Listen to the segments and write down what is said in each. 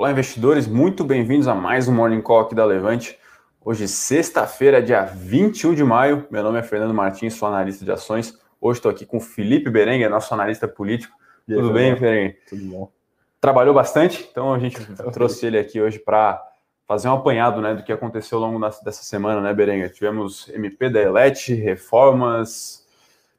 Olá, investidores, muito bem-vindos a mais um Morning Call aqui da Levante. Hoje, sexta-feira, dia 21 de maio. Meu nome é Fernando Martins, sou analista de ações. Hoje estou aqui com o Felipe Berenguer, nosso analista político. Aí, Tudo bem, Berenguer? Tudo bom. Trabalhou bastante, então a gente trouxe ele aqui hoje para fazer um apanhado né, do que aconteceu ao longo dessa semana, né, Berenguer? Tivemos MP da Elet, reformas,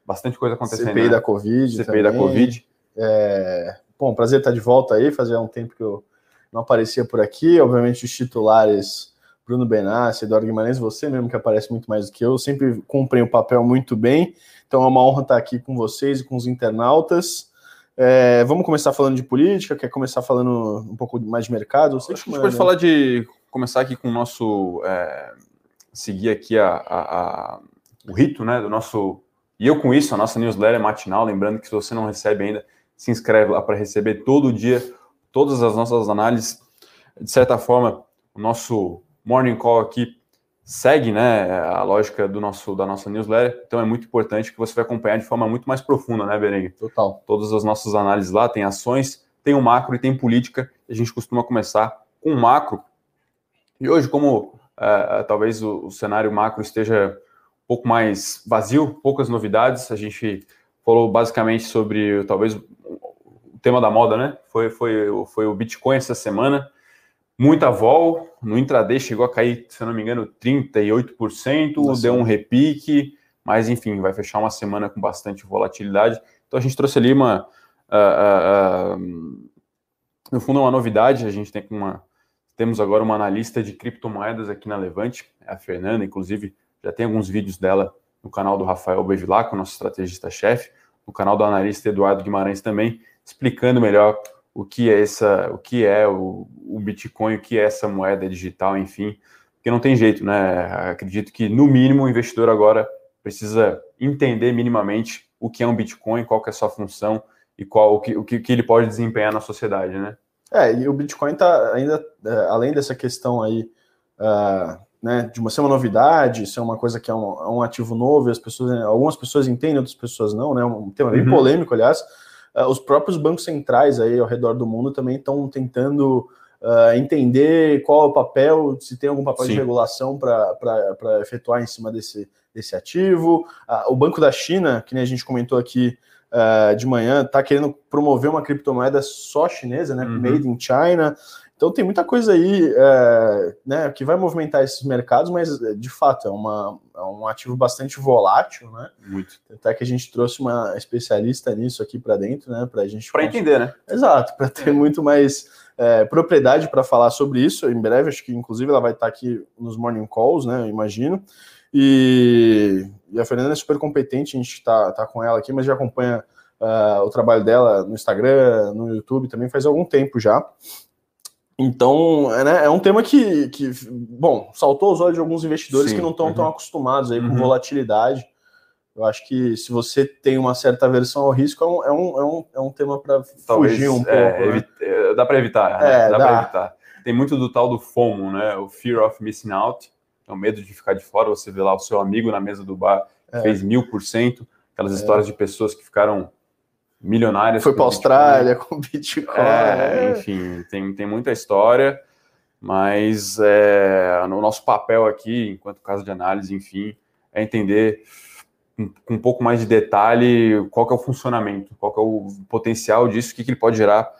bastante coisa acontecendo. CPI né? da Covid. CPI também. da Covid. É... Bom, prazer estar de volta aí. Fazia um tempo que eu não aparecia por aqui. Obviamente, os titulares Bruno Benassi, Eduardo Guimarães, você mesmo que aparece muito mais do que eu, sempre cumprem o papel muito bem. Então é uma honra estar aqui com vocês e com os internautas. É, vamos começar falando de política? Quer começar falando um pouco mais de mercado? Você Acho que a gente pode falar de começar aqui com o nosso é, seguir aqui a, a, a, o rito, né, do nosso e eu com isso a nossa newsletter matinal, lembrando que se você não recebe ainda, se inscreve lá para receber todo dia todas as nossas análises. De certa forma, o nosso morning call aqui segue né, a lógica do nosso, da nossa newsletter, então é muito importante que você vai acompanhar de forma muito mais profunda, né, Berengue? Total. Todas as nossas análises lá, tem ações, tem o macro e tem política, a gente costuma começar com o macro. E hoje, como uh, talvez o, o, cenário macro esteja um pouco mais vazio, poucas novidades, a gente falou basicamente sobre talvez tema da moda, né? Foi, foi, foi o Bitcoin essa semana, muita vol, no intraday chegou a cair, se não me engano, 38%, Nossa. deu um repique, mas enfim, vai fechar uma semana com bastante volatilidade. Então a gente trouxe ali uma. Uh, uh, uh, no fundo, é uma novidade, a gente tem uma. Temos agora uma analista de criptomoedas aqui na Levante, é a Fernanda, inclusive, já tem alguns vídeos dela no canal do Rafael Bevilacqua, nosso estrategista-chefe, no canal do analista Eduardo Guimarães também, explicando melhor o que é essa, o que é o, o Bitcoin, o que é essa moeda digital, enfim, porque não tem jeito, né? Acredito que no mínimo o investidor agora precisa entender minimamente o que é um Bitcoin, qual que é a sua função e qual o que, o que, que ele pode desempenhar na sociedade, né? É, e o Bitcoin está ainda, é, além dessa questão aí, uh, né, de uma, ser uma novidade, ser uma coisa que é um, é um ativo novo, as pessoas, algumas pessoas entendem, outras pessoas não, né? Um tema bem uhum. polêmico, aliás. Uh, os próprios bancos centrais aí ao redor do mundo também estão tentando uh, entender qual é o papel, se tem algum papel Sim. de regulação para efetuar em cima desse, desse ativo. Uh, o Banco da China, que nem a gente comentou aqui de manhã, está querendo promover uma criptomoeda só chinesa, né? Uhum. Made in China. Então tem muita coisa aí é, né, que vai movimentar esses mercados, mas de fato é, uma, é um ativo bastante volátil, né? Muito. Até que a gente trouxe uma especialista nisso aqui para dentro, né? Para a gente. Para entender, né? Exato, para ter é. muito mais é, propriedade para falar sobre isso. Em breve, acho que inclusive ela vai estar aqui nos morning calls, né? Eu imagino. E, e a Fernanda é super competente, a gente está tá com ela aqui, mas já acompanha uh, o trabalho dela no Instagram, no YouTube também faz algum tempo já. Então, é, né, é um tema que, que, bom, saltou os olhos de alguns investidores Sim, que não estão uhum. tão acostumados aí com uhum. volatilidade. Eu acho que se você tem uma certa aversão ao risco, é um, é um, é um, é um tema para fugir um é, pouco. Né? É, dá para evitar, né? dá, dá. para evitar. Tem muito do tal do FOMO, né? O Fear of Missing Out, é o medo de ficar de fora. Você vê lá o seu amigo na mesa do bar é. fez mil por cento, aquelas histórias de pessoas que ficaram milionárias. Foi para a Austrália com Bitcoin. É, enfim, tem, tem muita história, mas é, no nosso papel aqui, enquanto caso de análise, enfim, é entender com, com um pouco mais de detalhe qual é o funcionamento, qual é o potencial disso, o que, que ele pode gerar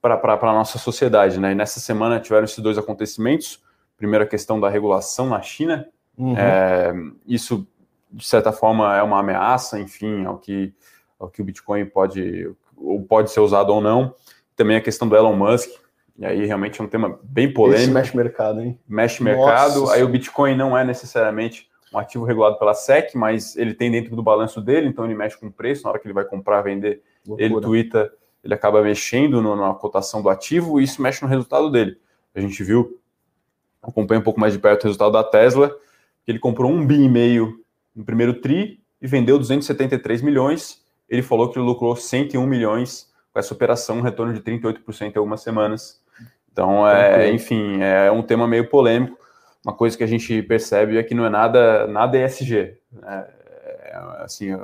para a nossa sociedade. Né? E nessa semana tiveram esses dois acontecimentos. Primeiro, a questão da regulação na China. Uhum. É, isso, de certa forma, é uma ameaça, enfim, ao que ao que o Bitcoin pode, ou pode ser usado ou não. Também a questão do Elon Musk, e aí realmente é um tema bem polêmico. Esse mexe mercado, hein? Mexe mercado. Nossa. Aí o Bitcoin não é necessariamente um ativo regulado pela SEC, mas ele tem dentro do balanço dele, então ele mexe com o preço, na hora que ele vai comprar, vender, Loucura. ele twitta, ele acaba mexendo no, na cotação do ativo e isso mexe no resultado dele. A gente viu, acompanha um pouco mais de perto o resultado da Tesla, que ele comprou um bi e meio no primeiro tri e vendeu 273 milhões, ele falou que lucrou 101 milhões com essa operação, um retorno de 38% em algumas semanas. Então, é, enfim, é um tema meio polêmico. Uma coisa que a gente percebe é que não é nada, nada ESG. Né? É, assim,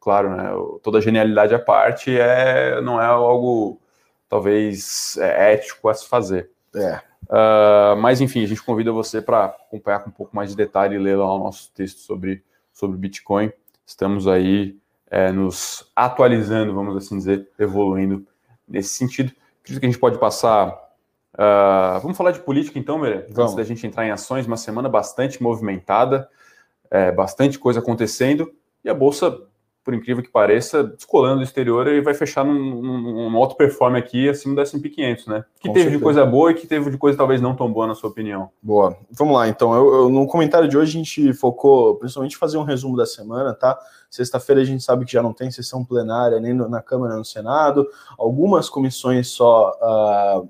claro, né? toda genialidade à parte é, não é algo talvez é, ético a se fazer. É. Uh, mas enfim, a gente convida você para acompanhar com um pouco mais de detalhe e ler lá o nosso texto sobre, sobre Bitcoin. Estamos aí é, nos atualizando, vamos assim dizer, evoluindo nesse sentido. Acredito que a gente pode passar. Uh, vamos falar de política então, Mere? Antes da gente entrar em ações, uma semana bastante movimentada, é, bastante coisa acontecendo, e a Bolsa por incrível que pareça, descolando do exterior, ele vai fechar num, num, num alto performe aqui acima do S&P 500, né? Que Com teve certeza. de coisa boa e que teve de coisa talvez não tão boa, na sua opinião. Boa. Vamos lá, então. Eu, eu, no comentário de hoje a gente focou principalmente em fazer um resumo da semana, tá? Sexta-feira a gente sabe que já não tem sessão plenária nem no, na Câmara nem no Senado. Algumas comissões só... Uh,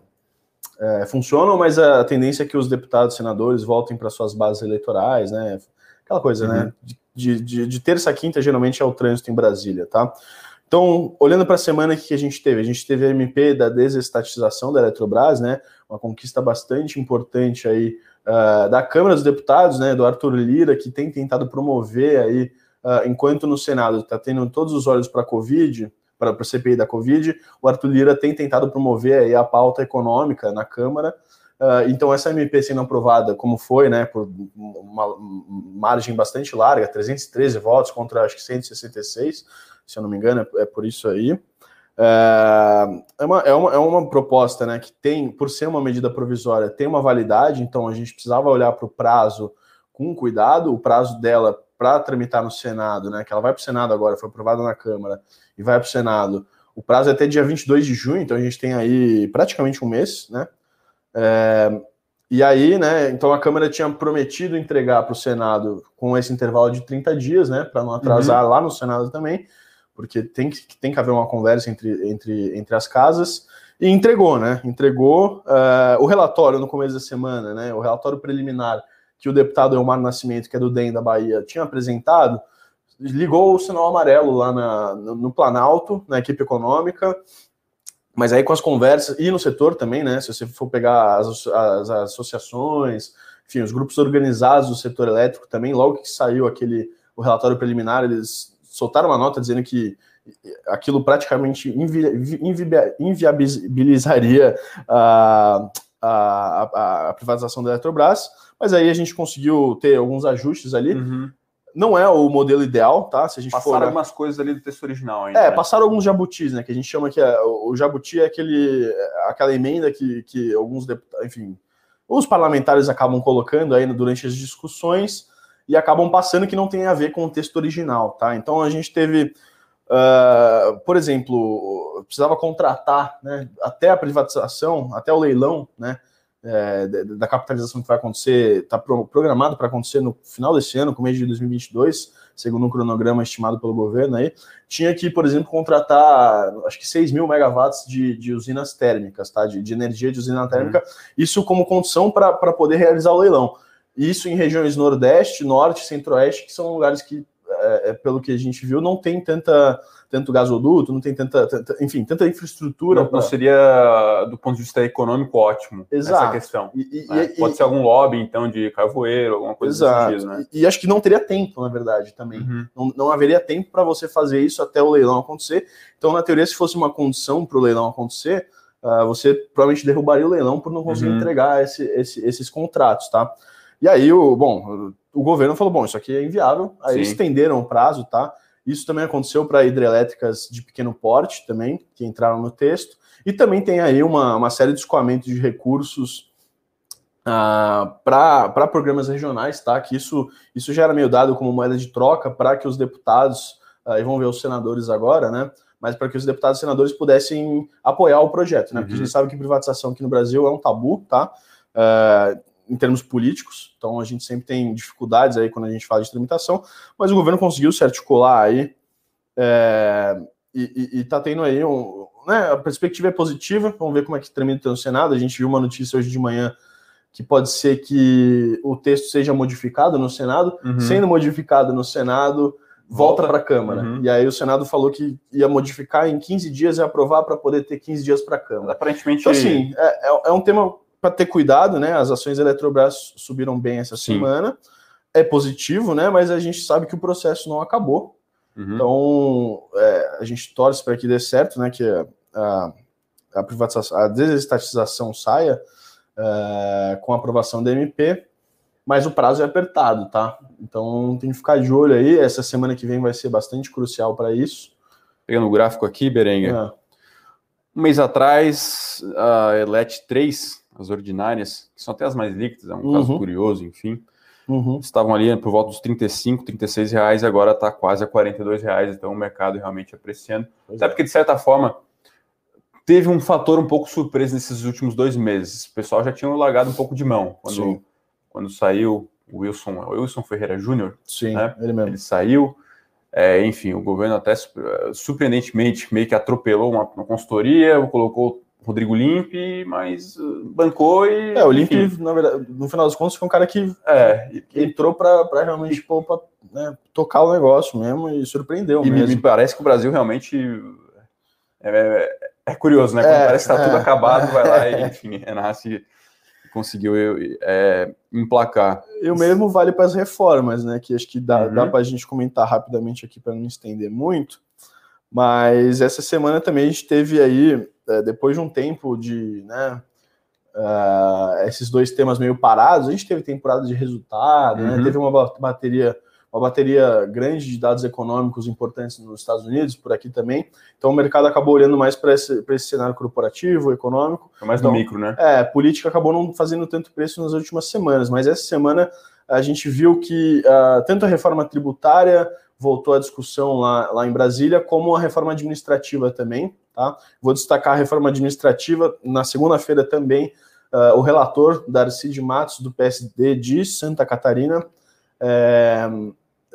é, funcionam, mas a tendência é que os deputados e senadores voltem para suas bases eleitorais, né? Aquela coisa, né? uhum. né? De, de, de, terça a quinta, geralmente é o trânsito em Brasília, tá? Então, olhando para a semana que a gente teve, a gente teve a MP da desestatização da Eletrobras, né? Uma conquista bastante importante aí uh, da Câmara dos Deputados, né? Do Arthur Lira, que tem tentado promover aí, uh, enquanto no Senado está tendo todos os olhos para a Covid, para a CPI da Covid, o Arthur Lira tem tentado promover aí a pauta econômica na Câmara, Uh, então, essa MP sendo aprovada, como foi, né, por uma margem bastante larga, 313 votos contra acho que 166, se eu não me engano, é, é por isso aí. Uh, é, uma, é, uma, é uma proposta né, que tem, por ser uma medida provisória, tem uma validade, então a gente precisava olhar para o prazo com cuidado, o prazo dela para tramitar no Senado, né, que ela vai para o Senado agora, foi aprovada na Câmara e vai para o Senado. O prazo é até dia 22 de junho, então a gente tem aí praticamente um mês, né? É, e aí, né, então a Câmara tinha prometido entregar para o Senado com esse intervalo de 30 dias, né, para não atrasar uhum. lá no Senado também, porque tem que, tem que haver uma conversa entre, entre, entre as casas, e entregou, né, entregou uh, o relatório no começo da semana, né, o relatório preliminar que o deputado Elmar Nascimento, que é do DEM da Bahia, tinha apresentado, ligou o sinal amarelo lá na, no, no Planalto, na equipe econômica, mas aí com as conversas, e no setor também, né? Se você for pegar as, as, as associações, enfim, os grupos organizados do setor elétrico também, logo que saiu aquele o relatório preliminar, eles soltaram uma nota dizendo que aquilo praticamente invi, invi, inviabilizaria a, a, a, a, privatização da Eletrobras, mas aí a gente conseguiu ter alguns ajustes ali. Uhum. Não é o modelo ideal, tá? Se a gente passaram for, algumas coisas ali do texto original ainda. É, né? passaram alguns jabutis, né? Que a gente chama que é, o jabuti é aquele, aquela emenda que, que alguns deputados, enfim, os parlamentares acabam colocando aí durante as discussões e acabam passando que não tem a ver com o texto original, tá? Então a gente teve, uh, por exemplo, precisava contratar, né? Até a privatização, até o leilão, né? É, da capitalização que vai acontecer, está programado para acontecer no final desse ano, começo de 2022, segundo um cronograma estimado pelo governo aí, tinha que, por exemplo, contratar, acho que 6 mil megawatts de, de usinas térmicas, tá? De, de, energia de usina térmica, uhum. isso como condição para poder realizar o leilão. Isso em regiões Nordeste, Norte, Centro-Oeste, que são lugares que é, é, pelo que a gente viu, não tem tanta, tanto gasoduto, não tem tanta, tanta enfim, tanta infraestrutura. Não, pra... não, seria, do ponto de vista econômico, ótimo Exato. essa questão. E, e, né? e, Pode ser algum lobby, então, de carvoeiro, alguma coisa Exato. Sentido, né? e, acho que não teria tempo, na verdade, também. Uhum. Não, não haveria tempo para você fazer isso até o leilão acontecer. Então, na teoria, se fosse uma condição para o leilão acontecer, uh, você provavelmente derrubaria o leilão por não conseguir uhum. entregar esse, esse, esses contratos, tá? E aí, o, bom, o governo falou: bom, isso aqui é inviável. Aí Sim. estenderam o prazo, tá? Isso também aconteceu para hidrelétricas de pequeno porte também, que entraram no texto. E também tem aí uma, uma série de escoamentos de recursos uh, ah, para programas regionais, tá? Que isso, isso já era meio dado como moeda de troca para que os deputados, uh, e vão ver os senadores agora, né? Mas para que os deputados e senadores pudessem apoiar o projeto, né? Porque uhum. a gente sabe que privatização aqui no Brasil é um tabu, tá? Uh, em termos políticos, então a gente sempre tem dificuldades aí quando a gente fala de tramitação, mas o governo conseguiu se articular aí é, e, está tendo aí um. Né, a perspectiva é positiva, vamos ver como é que tramita no Senado. A gente viu uma notícia hoje de manhã que pode ser que o texto seja modificado no Senado, uhum. sendo modificado no Senado, volta, volta para a Câmara. Uhum. E aí o Senado falou que ia modificar em 15 dias e aprovar para poder ter 15 dias para a Câmara. Aparentemente. Então, assim, é, é, é um tema para ter cuidado, né? As ações da Eletrobras subiram bem essa Sim. semana. É positivo, né? Mas a gente sabe que o processo não acabou. Uhum. Então, é, a gente torce para que dê certo, né? Que a, a privatização, a desestatização saia. uh, com a aprovação da MP, mas o prazo é apertado, tá? Então tem que ficar de olho aí. Essa semana que vem vai ser bastante crucial para isso. Pegando o gráfico aqui, Berenga. É. Um mês atrás, a ELET 3, as ordinárias, que são até as mais líquidas, é um uhum. caso curioso, enfim, uhum. estavam ali por volta dos 35, 36 reais, e agora está quase a 42 reais, então o mercado realmente apreciando. Pois até é. porque, de certa forma, teve um fator um pouco surpresa nesses últimos dois meses. O pessoal já tinha largado um pouco de mão quando, quando saiu o Wilson, o Wilson Ferreira Júnior. Sim, né? ele mesmo. Ele saiu. É, enfim, o governo até surpreendentemente meio que atropelou uma, uma consultoria, colocou Rodrigo Limpe, mas uh, bancou e. É, o Limpe, na verdade, no final das contas, foi um cara que, é, que entrou para realmente pô, pra, né, tocar o negócio mesmo e surpreendeu e mesmo. me parece que o Brasil realmente é, é, é curioso, né? Quando é, parece que tudo é. acabado, vai lá e, enfim, renasce conseguiu é, emplacar. E o mesmo vale para as reformas, né? Que acho que dá, uhum. dá para a gente comentar rapidamente aqui para não estender muito. Mas essa semana também a gente teve aí, depois de um tempo de, né, uh, esses dois temas meio parados, a gente teve temporada de resultado, né, uhum. né, teve uma bateria uma bateria grande de dados econômicos importantes nos Estados Unidos, por aqui também. Então o mercado acabou olhando mais para esse, esse cenário corporativo, econômico. É mais então, do micro, né? É, política acabou não fazendo tanto preço nas últimas semanas, mas essa semana a gente viu que uh, tanto a reforma tributária voltou à discussão lá, lá em Brasília, como a reforma administrativa também. Tá? Vou destacar a reforma administrativa. Na segunda-feira também, uh, o relator, Darcy de Matos, do PSD de Santa Catarina, é,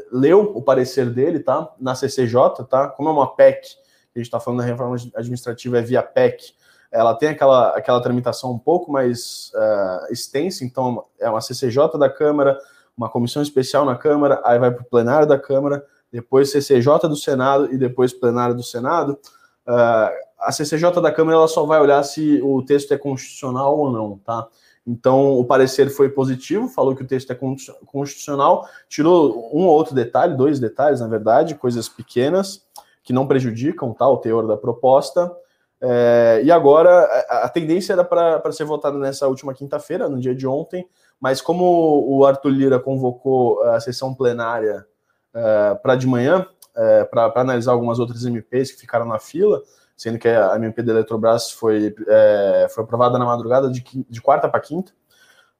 leu o parecer dele, tá? Na CCJ, tá? Como é uma PEC, a gente está falando da reforma administrativa é via PEC, ela tem aquela, aquela tramitação um pouco mais uh, extensa, então é uma CCJ da Câmara, uma comissão especial na Câmara, aí vai para o plenário da Câmara, depois CCJ do Senado e depois plenário do Senado. Uh, a CCJ da Câmara ela só vai olhar se o texto é constitucional ou não, tá? Então, o parecer foi positivo, falou que o texto é constitucional, tirou um ou outro detalhe, dois detalhes, na verdade, coisas pequenas, que não prejudicam tá, o teor da proposta. É, e agora, a, tendência era para ser votada nessa última quinta-feira, no dia de ontem, mas como o Arthur Lira convocou a sessão plenária é, para de manhã, é, para analisar algumas outras MPs que ficaram na fila, sendo que a MP da Eletrobras foi, é, foi aprovada na madrugada de, de quarta para quinta.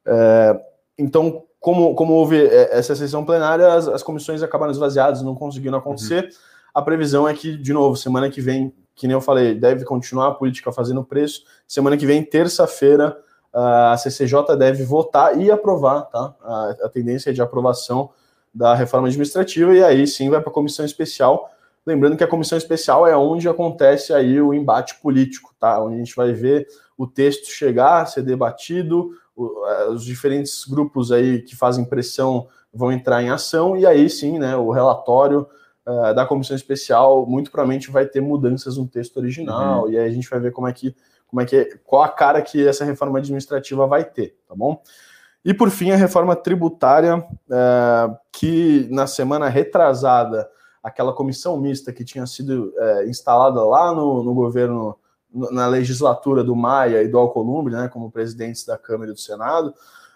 É, então, como, como houve é, essa sessão plenária, as, as comissões acabaram esvaziadas, não conseguiram acontecer. Uhum. A previsão é que, de novo, semana que vem, que nem eu falei, deve continuar a política fazendo preço. Semana que vem, terça-feira, a CCJ deve votar e aprovar, tá? A, a tendência é de aprovação da reforma administrativa, e aí sim vai para a comissão especial Lembrando que a comissão especial é onde acontece aí o embate político, tá? Onde a gente vai ver o texto chegar, ser debatido, eh, os diferentes grupos aí que fazem pressão vão entrar em ação e aí sim, né, o relatório uh, da comissão especial muito provavelmente vai ter mudanças no texto original uhum. e aí a gente vai ver como é que como é que qual a cara que essa reforma administrativa vai ter, tá bom? E por fim a reforma tributária uh, que na semana retrasada aquela comissão mista que tinha sido é, instalada lá no, no governo, na legislatura do Maia e do Alcolumbre, né, como presidentes da Câmara e do Senado,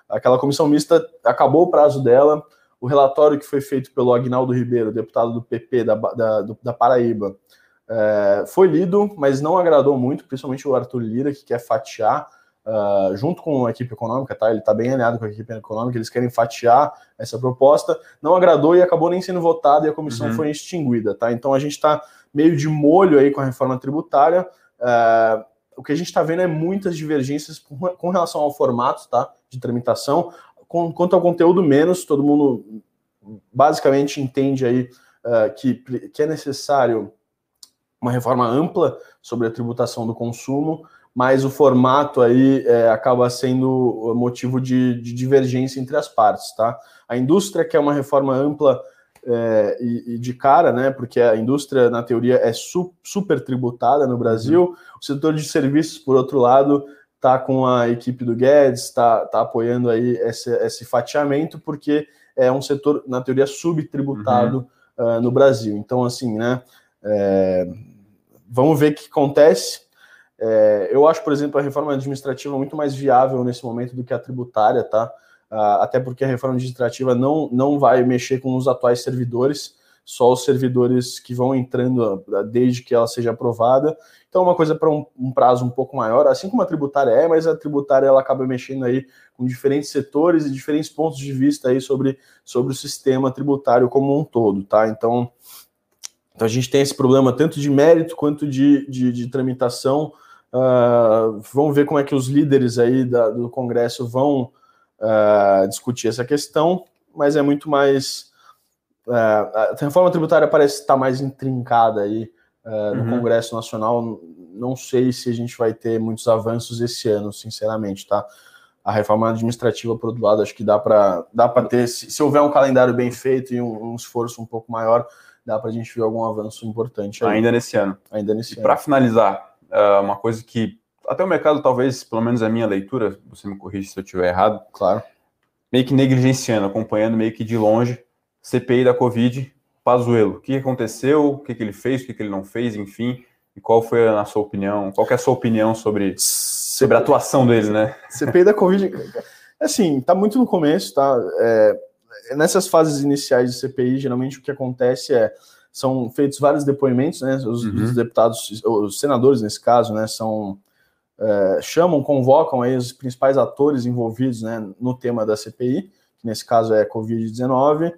aquela comissão mista acabou o prazo dela, o relatório que foi feito pelo Agnaldo Ribeiro, deputado do PP da, da, da Paraíba, é, foi lido, mas não agradou muito, principalmente o Arthur Lira, que quer fatiar uh, junto com a equipe econômica, tá? Ele está bem alinhado com a equipe econômica, eles querem fatiar essa proposta, não agradou e acabou nem sendo votado e a comissão uhum. foi extinguida, tá? Então a gente está meio de molho aí com a reforma tributária. Uh, o que a gente está vendo é muitas divergências com relação ao formato, tá? De tramitação. Com, quanto ao conteúdo, menos, todo mundo basicamente entende aí uh, que, que é necessário uma reforma ampla sobre a tributação do consumo, mas o formato aí é, acaba sendo motivo de, de, divergência entre as partes, tá? A indústria quer uma reforma ampla é, e, e, de cara, né? Porque a indústria, na teoria, é su, super tributada no Brasil. Uhum. O setor de serviços, por outro lado, tá com a equipe do Guedes, está tá apoiando aí esse, esse fatiamento, porque é um setor, na teoria, subtributado uhum. uh, no Brasil. Então, assim, né? É, vamos ver o que acontece É, eu acho, por exemplo, a reforma administrativa muito mais viável nesse momento do que a tributária, tá? Uh, até porque a reforma administrativa não, não vai mexer com os atuais servidores, só os servidores que vão entrando uh, desde que ela seja aprovada. Então, é uma coisa para um, um, prazo um pouco maior, assim como a tributária é, mas a tributária ela acaba mexendo aí com diferentes setores e diferentes pontos de vista aí sobre, sobre o sistema tributário como um todo, tá? Então, então a gente tem esse problema tanto de mérito quanto de, de, de tramitação. Uh, vamos ver como é que os líderes aí da, do Congresso vão uh, discutir essa questão, mas é muito mais. Uh, a reforma tributária parece estar mais intrincada aí no uhum. Congresso Nacional. Não sei se a gente vai ter muitos avanços esse ano, sinceramente, tá? A reforma administrativa, por outro lado, acho que dá para dá ter, se, se, houver um calendário bem feito e um, um esforço um pouco maior, dá para a gente ver algum avanço importante. Aí. Ainda nesse ano. Ainda nesse e ano. Para finalizar, uma coisa que até o mercado, talvez, pelo menos a minha leitura, você me corrige se eu estiver errado. Claro. Meio que negligenciando, acompanhando meio que de longe, CPI da Covid, Pazuello. O que aconteceu, o que, ele fez, o que, ele não fez, enfim. E qual foi a sua opinião? Qual é a sua opinião sobre, sobre a atuação dele, né? CPI da Covid, assim, tá muito no começo, tá? É, nessas fases iniciais de CPI, geralmente o que acontece é são feitos vários depoimentos, né? Os, uhum. os deputados, os senadores nesse caso, né, são é, chamam, convocam aí os principais atores envolvidos né, no tema da CPI, que nesse caso é Covid-19.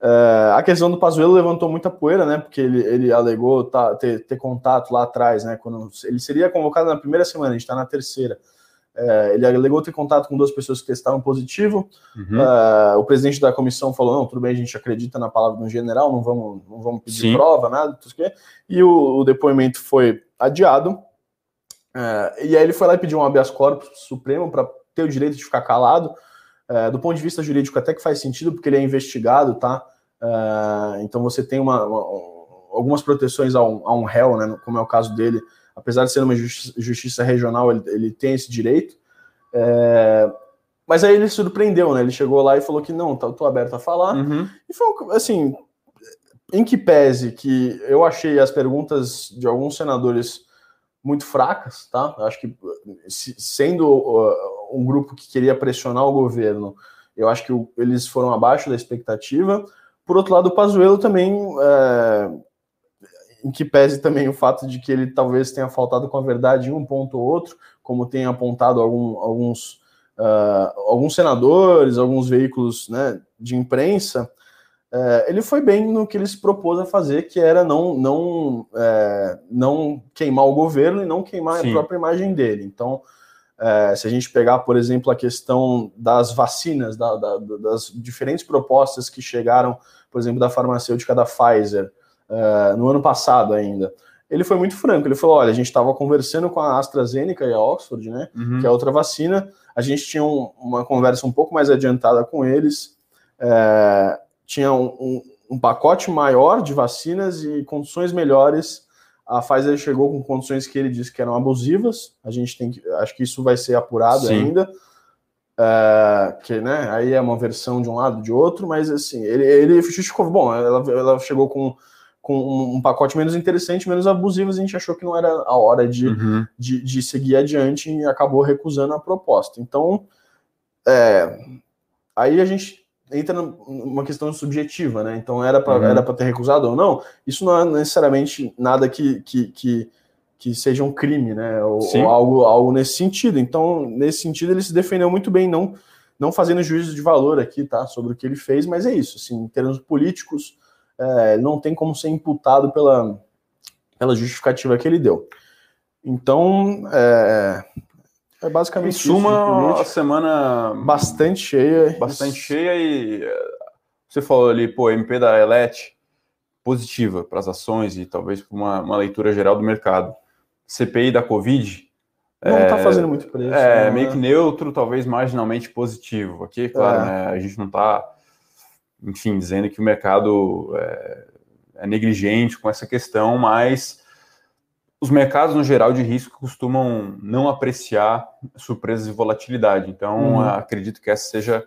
É, a questão do Pazuello levantou muita poeira, né? Porque ele, ele alegou tá, ter, ter, contato lá atrás, né? Quando ele seria convocado na primeira semana, a gente está na terceira. É, ele alegou ter contato com duas pessoas que testaram positivo. Uhum. É, o presidente da comissão falou: não, tudo bem, a gente acredita na palavra do general, não vamos, não vamos pedir Sim. prova, nada, tudo que. E o, o depoimento foi adiado. É, e aí ele foi lá e pediu um habeas corpus supremo para ter o direito de ficar calado. É, do ponto de vista jurídico, até que faz sentido, porque ele é investigado, tá? Então você tem uma, uma, algumas proteções a um, a um réu, né? Como é o caso dele, apesar de ser uma justiça, justiça regional, ele, ele, tem esse direito. É, mas aí ele surpreendeu, né? Ele chegou lá e falou que não, tá, tô aberto a falar. Uhum. E foi assim, em que pese que eu achei as perguntas de alguns senadores muito fracas, tá? Acho que sendo uh, um grupo que queria pressionar o governo, eu acho que eles foram abaixo da expectativa. Por outro lado, o Pazuello também, é, em que pese também o fato de que ele talvez tenha faltado com a verdade em um ponto ou outro, como tem apontado algum, alguns, uh, alguns senadores, alguns veículos né, de imprensa, é, ele foi bem no que ele se propôs a fazer, que era não, não, é, não queimar o governo e não queimar Sim. a própria imagem dele. Então, é, se a gente pegar, por exemplo, a questão das vacinas, da, da, das diferentes propostas que chegaram, por exemplo, da farmacêutica da Pfizer, é, no ano passado ainda, ele foi muito franco. Ele falou: olha, a gente estava conversando com a AstraZeneca e a Oxford, né, uhum. que é outra vacina, a gente tinha um, uma conversa um pouco mais adiantada com eles. É, tinha um, um, um, pacote maior de vacinas e condições melhores. A Pfizer chegou com condições que ele disse que eram abusivas. A gente tem que, acho que isso vai ser apurado Sim. ainda. É, que né, aí é uma versão de um lado de outro, mas assim, ele, ele justificou, bom, ela, ela chegou com, com um pacote menos interessante, menos abusivo, a gente achou que não era a hora de, uhum. de, de, seguir adiante e acabou recusando a proposta. Então, é, aí a gente entra numa questão subjetiva, né? Então era para uhum. era para ter recusado ou não. Isso não é necessariamente nada que, que, que, que seja um crime, né? Ou, ou, algo algo nesse sentido. Então nesse sentido ele se defendeu muito bem, não não fazendo juízo de valor aqui, tá? Sobre o que ele fez, mas é isso. Assim, em termos políticos, é, não tem como ser imputado pela pela justificativa que ele deu. Então, é, é basicamente em suma, isso, a semana bastante cheia. Bastante cheia e eh, você falou ali, pô, MP da Elet positiva para as ações e talvez para uma, uma, leitura geral do mercado. CPI da Covid. Não está é, fazendo muito preço. É, né? meio que neutro, talvez marginalmente positivo. Aqui, claro, é. né, a gente não está, enfim, dizendo que o mercado é, é negligente com essa questão, mas os mercados, no geral, de risco costumam não apreciar surpresas e volatilidade. Então, uhum. acredito que essa seja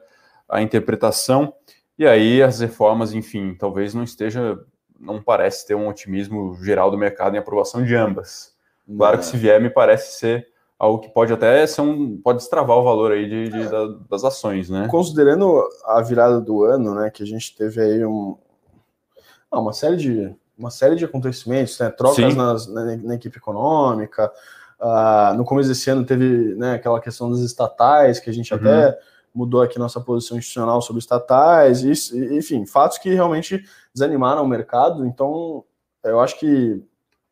a interpretação. E aí, as reformas, enfim, talvez não esteja, não parece ter um otimismo geral do mercado em aprovação de ambas. Claro que se vier, me parece ser algo que pode até ser um. pode destravar o valor aí de, de da, das ações, né? Considerando a virada do ano, né? Que a gente teve aí um, ah, uma série de uma série de acontecimentos, né? Trocas nas, na, na, equipe econômica. Uh, no começo desse ano teve né, aquela questão das estatais, que a gente uhum. até mudou aqui nossa posição institucional sobre estatais, e, enfim, fatos que realmente desanimaram o mercado. Então, eu acho que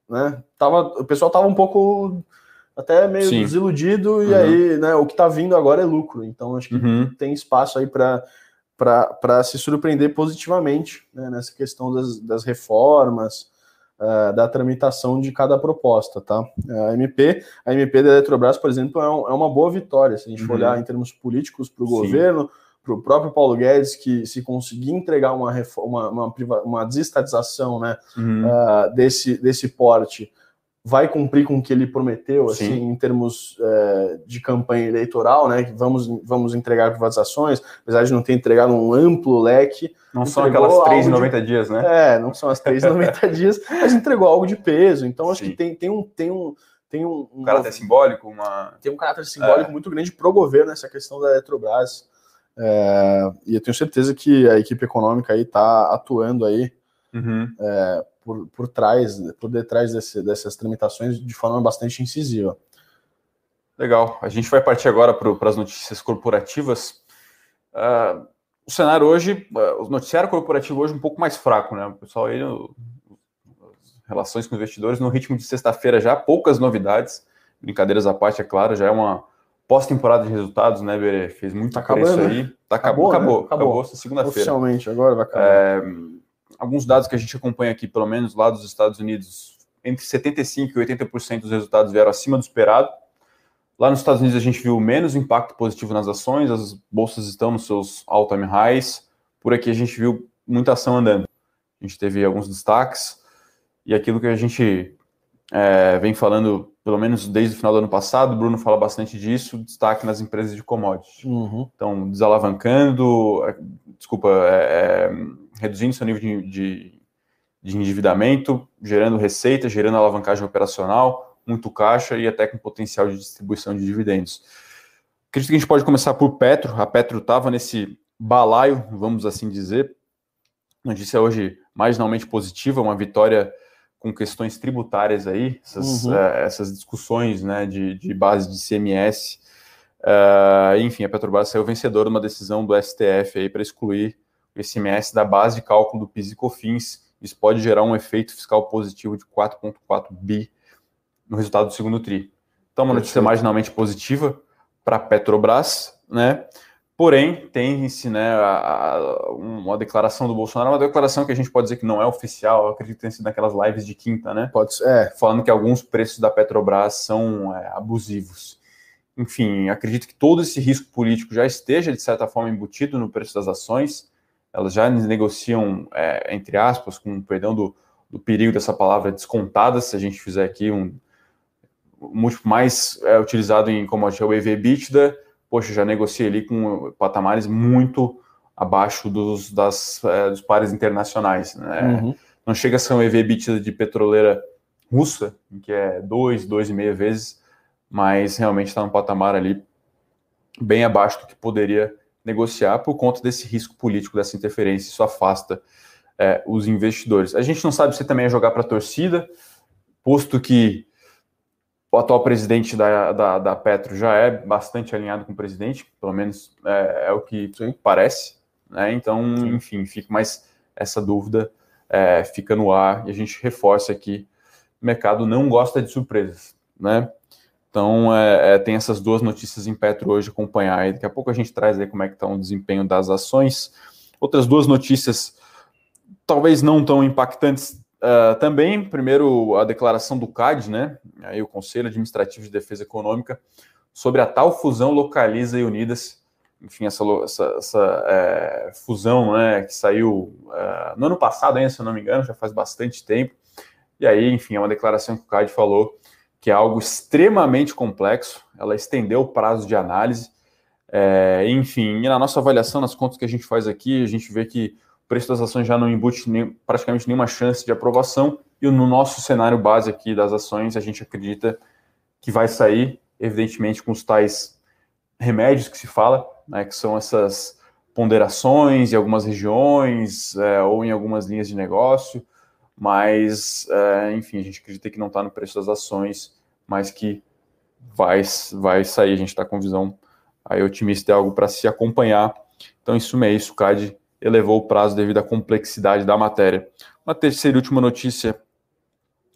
né, tava, o pessoal estava um pouco até meio Sim. desiludido, e uhum. aí né, o que está vindo agora é lucro. Então, acho que uhum. tem espaço aí para para se surpreender positivamente né, nessa questão das, das reformas, uh, da tramitação de cada proposta, tá? A MP, a MP da Eletrobras, por exemplo, é, um, é uma boa vitória, se a gente uhum. for olhar em termos políticos para o governo, para o próprio Paulo Guedes, que se conseguir entregar uma, reforma, uma, uma, uma desestatização né, uh, desse, desse porte, vai cumprir com o que ele prometeu, Sim. assim, em termos é, de campanha eleitoral, né? Vamos, vamos entregar privatizações, apesar de não ter entregado um amplo leque. Não são aquelas 3,90 de... dias, né? É, não são as 3,90 dias, mas entregou algo de peso. Então, acho Sim. que tem, tem um. Tem um tem um, um, caráter simbólico, uma... tem um caráter simbólico é. muito grande para o governo essa questão da Eletrobras. É, e eu tenho certeza que a equipe econômica aí está atuando aí uhum. é, por, por trás, por detrás desse, dessas tramitações de forma bastante incisiva. Legal. A gente vai partir agora para as notícias corporativas. Uh, o cenário hoje, uh, o noticiário corporativo hoje é um pouco mais fraco, né? O pessoal aí, no, relações com investidores no ritmo de sexta-feira já, poucas novidades. Brincadeiras à parte, é claro, já é uma pós-temporada de resultados, né, Berê? Fez muito tá acabando, aí. Né? Tá, acabou, acabou, né? acabou, acabou, segunda-feira. Oficialmente, agora vai acabar. É, alguns dados que a gente acompanha aqui, pelo menos lá dos Estados Unidos, entre 75% e 80% dos resultados vieram acima do esperado. Lá nos Estados Unidos a gente viu menos impacto positivo nas ações, as bolsas estão nos seus all-time highs. Por aqui a gente viu muita ação andando. A gente teve alguns destaques e aquilo que a gente é, vem falando, pelo menos desde o final do ano passado, o Bruno fala bastante disso, destaque nas empresas de commodities. Uhum. Então, desalavancando, é, desculpa, é, é reduzindo seu nível de, de, de endividamento, gerando receita, gerando alavancagem operacional, muito caixa e até com potencial de distribuição de dividendos. Acredito que a gente pode começar por Petro. A Petro estava nesse balaio, vamos assim dizer. Notícia hoje marginalmente positiva, uma vitória com questões tributárias aí, essas, uhum. uh, essas discussões né, de, de base de CMS. Uh, eh, enfim, a Petrobras saiu vencedora numa decisão do STF aí para excluir o ICMS da base de cálculo do PIS e COFINS. Isso pode gerar um efeito fiscal positivo de 4,4 bi no resultado do segundo TRI. Então, uma notícia marginalmente positiva para a Petrobras, né? Porém, tem-se né, a, a, uma declaração do Bolsonaro, uma declaração que a gente pode dizer que não é oficial, acredito que tenha sido naquelas lives de quinta, né? Pode ser. É. Falando que alguns preços da Petrobras são é, abusivos. Enfim, acredito que todo esse risco político já esteja, de certa forma, embutido no preço das ações elas já negociam, é, entre aspas, com perdão do, do, perigo dessa palavra, descontadas, se a gente fizer aqui um, um múltiplo mais é, utilizado em commodity, é o EV-EBITDA, poxa, já negocia ali com patamares muito abaixo dos, das, é, dos pares internacionais, né? Uhum. Não chega a ser um EV-EBITDA de petroleira russa, que é dois, dois e meia vezes, mas realmente está num patamar ali bem abaixo do que poderia negociar por conta desse risco político, dessa interferência, isso afasta é, os investidores. A gente não sabe se também é jogar para a torcida, posto que o atual presidente da, da, da, Petro já é bastante alinhado com o presidente, pelo menos é, é o que Sim. parece, né? Então, enfim, fica mais essa dúvida é, fica no ar e a gente reforça aqui: o mercado não gosta de surpresas, né? Então, é, é, tem essas duas notícias em Petro hoje acompanhar. Aí. Daqui a pouco a gente traz aí como é que está o desempenho das ações. Outras duas notícias, talvez não tão impactantes uh, também. Primeiro, a declaração do CAD, né? Aí o Conselho Administrativo de Defesa Econômica, sobre a tal fusão Localiza e Unidas. Enfim, essa, essa, essa é, fusão né, que saiu uh, no ano passado, ainda, se eu não me engano, já faz bastante tempo. E aí, enfim, é uma declaração que o CAD falou que é algo extremamente complexo, ela estendeu o prazo de análise. É, enfim, na nossa avaliação, nas contas que a gente faz aqui, a gente vê que o preço das ações já não embute nem, praticamente nenhuma chance de aprovação. E no nosso cenário base aqui das ações, a gente acredita que vai sair, evidentemente, com os tais remédios que se fala, né, que são essas ponderações em algumas regiões é, ou em algumas linhas de negócio, mas, é, enfim, a gente acredita que não está no preço das ações, mas que vai, vai sair. A gente está com visão aí otimista, é algo para se acompanhar. Então, isso é isso, o CAD elevou o prazo devido à complexidade da matéria. Uma terceira e última notícia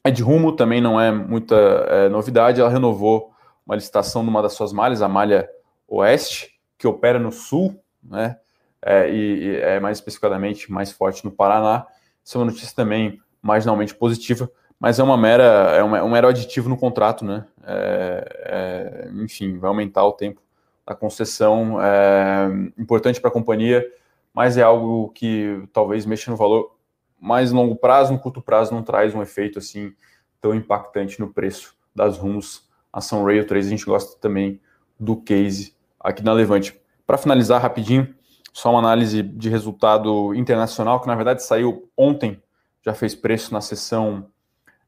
é de rumo, também não é muita é, novidade, ela renovou uma licitação numa das suas malhas, a malha oeste, que opera no sul, né? É, e, e, é mais especificadamente mais forte no Paraná. Isso é uma notícia também marginalmente positiva, mas é uma mera, é uma, um mero aditivo no contrato, né? É, é, enfim, vai aumentar o tempo da concessão, é importante para a companhia, mas é algo que talvez mexa no valor mais longo prazo, no curto prazo não traz um efeito assim tão impactante no preço das rumos. Ação Rail 3 a gente gosta também do case aqui na Levante. Para finalizar rapidinho, só uma análise de resultado internacional, que na verdade saiu ontem, já fez preço na sessão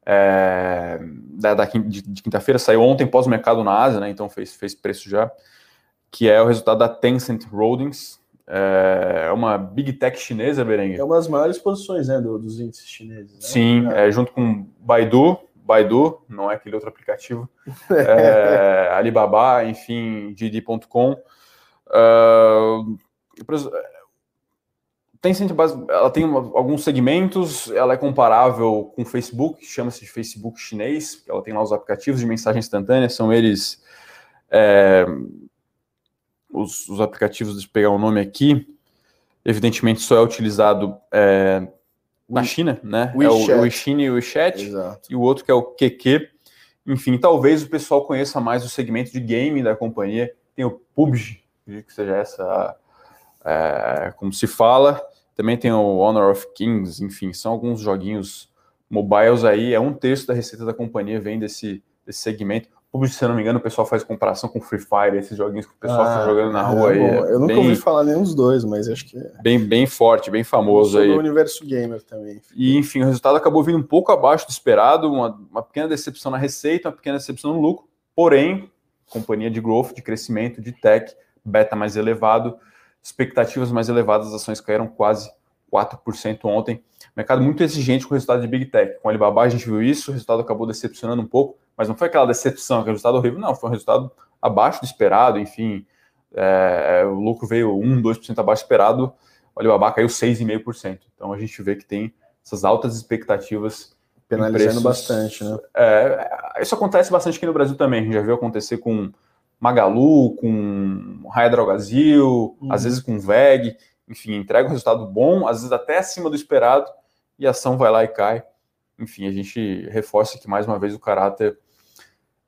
é, da, da, de, de quinta-feira, saiu ontem pós-mercado na Ásia, né, então fez, fez preço já, que é o resultado da Tencent Holdings, é uma big tech chinesa, Berengue. É uma das maiores posições né, do, dos índices chineses. Né? Sim, é. É, junto com Baidu, Baidu, não é aquele outro aplicativo, é, Alibaba, enfim, Didi.com. Uh, Tencent ela tem alguns segmentos, ela é comparável com o Facebook, chama-se de Facebook chinês, ela tem lá os aplicativos de mensagem instantânea, são eles é, os, os, aplicativos, deixa eu pegar o nome aqui, evidentemente só é utilizado é, na China, né? WeChat. É o, Weixin e o WeChat, Exato. e o outro que é o QQ. Enfim, talvez o pessoal conheça mais o segmento de game da companhia, tem o PUBG, que seja essa é, como se fala. Também tem o Honor of Kings, enfim, são alguns joguinhos mobiles aí. É um terço da receita da companhia vem desse, desse segmento. Se eu não me engano, o pessoal faz comparação com Free Fire, esses joguinhos que o pessoal ah, fica jogando na é, rua é, aí. É eu nunca bem, ouvi falar nenhum dos dois, mas acho que é. Bem, bem forte, bem famoso aí. do universo gamer também. E, enfim, o resultado acabou vindo um pouco abaixo do esperado, uma, uma pequena decepção na receita, uma pequena decepção no lucro, porém, companhia de growth, de crescimento, de tech, beta mais elevado, expectativas mais elevadas, as ações caíram quase 4% ontem. Mercado muito exigente com o resultado de Big Tech. Com a Alibaba a gente viu isso, o resultado acabou decepcionando um pouco, mas não foi aquela decepção, aquele resultado horrível, não, foi um resultado abaixo do esperado, enfim, é, o lucro veio 1, 2% abaixo do esperado, o Alibaba caiu 6,5%. Então a gente vê que tem essas altas expectativas. Penalizando preços, bastante, né? É, isso acontece bastante aqui no Brasil também, a gente já viu acontecer com Magalu, com Raia Drogazil, uhum. às vezes com VEG, enfim, entrega um resultado bom, às vezes até acima do esperado, e a ação vai lá e cai. Enfim, a gente reforça aqui mais uma vez o caráter,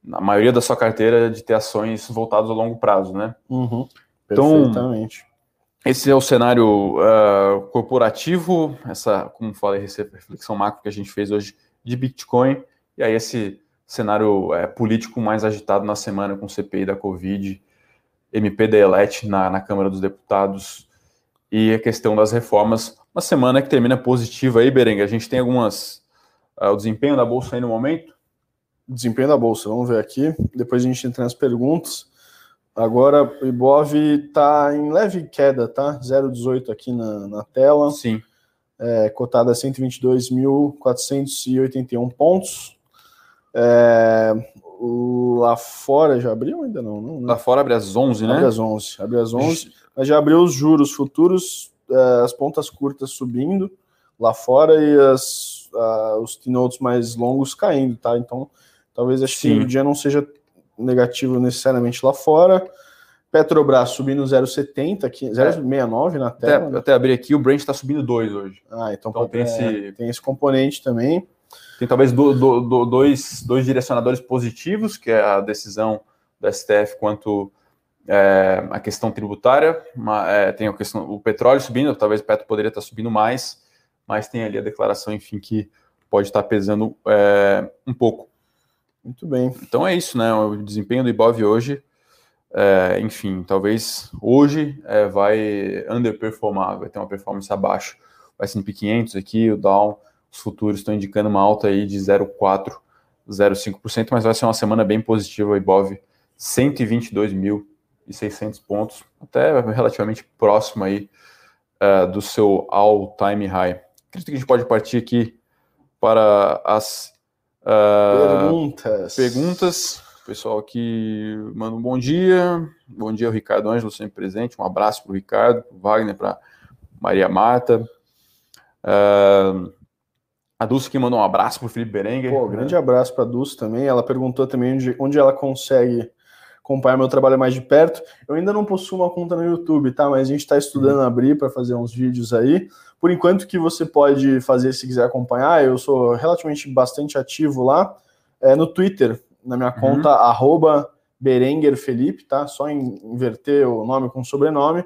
na maioria da sua carteira, de ter ações voltadas a longo prazo, né? Uhum. Perfeitamente. Então, esse é o cenário uh, corporativo, essa, como falei, reflexão macro que a gente fez hoje de Bitcoin, e aí esse cenário é, político mais agitado na semana com CPI da Covid, MP da ELET na, na Câmara dos Deputados e a questão das reformas. Uma semana que termina positiva aí, Berenga. A gente tem algumas. Uh, o desempenho da Bolsa aí no momento? Desempenho da Bolsa, vamos ver aqui. Depois a gente entra nas perguntas. Agora o Ibov está em leve queda, tá? 0,18 aqui na, na tela. Sim. É, cotada a 122.481 pontos. É, lá fora já abriu ainda não, não né? Lá fora abre às 11, né? Abre às 11. Abre às 11. Mas já abriu os juros futuros, é, as pontas curtas subindo lá fora e as, os t mais longos caindo, tá? Então, talvez acho Sim. que o dia não seja negativo necessariamente lá fora. Petrobras subindo 0,70 aqui, 0,69 na tela. Até, né? até abrir aqui, o Brent está subindo 2 hoje. Ah, então, então tem, é, esse... tem esse componente também. Tem talvez do, do, do, dois, dois direcionadores positivos, que é a decisão do STF quanto é, a questão tributária, uma, é, tem a questão o petróleo subindo, talvez o petro poderia estar subindo mais, mas tem ali a declaração, enfim, que pode estar pesando é, um pouco. Muito bem. Então é isso, né? O desempenho do Ibov hoje, é, enfim, talvez hoje é, vai underperformar, vai ter uma performance abaixo. O S&P 500 aqui, o Dow os futuros estão indicando uma alta aí de 0,4%, 0,5%, mas vai ser uma semana bem positiva, Ibov 122.600 pontos, até relativamente próximo aí uh, do seu all-time high. Acredito que a gente pode partir aqui para as uh, perguntas. perguntas. O pessoal aqui manda um bom dia. Bom dia, Ricardo Ângelo, sempre presente. Um abraço para o Ricardo, para o Wagner, para Maria Marta. Uh, a Dulce que mandou um abraço para o Felipe Berenguer. Pô, grande abraço para a Dulce também. Ela perguntou também onde, onde ela consegue acompanhar meu trabalho mais de perto. Eu ainda não possuo uma conta no YouTube, tá? Mas a gente está estudando uhum. abrir para fazer uns vídeos aí. Por enquanto, que você pode fazer se quiser acompanhar, eu sou relativamente bastante ativo lá. É, no Twitter, na minha uhum. conta, arroba Berenguer Felipe, tá? Só em, inverter o nome com o sobrenome,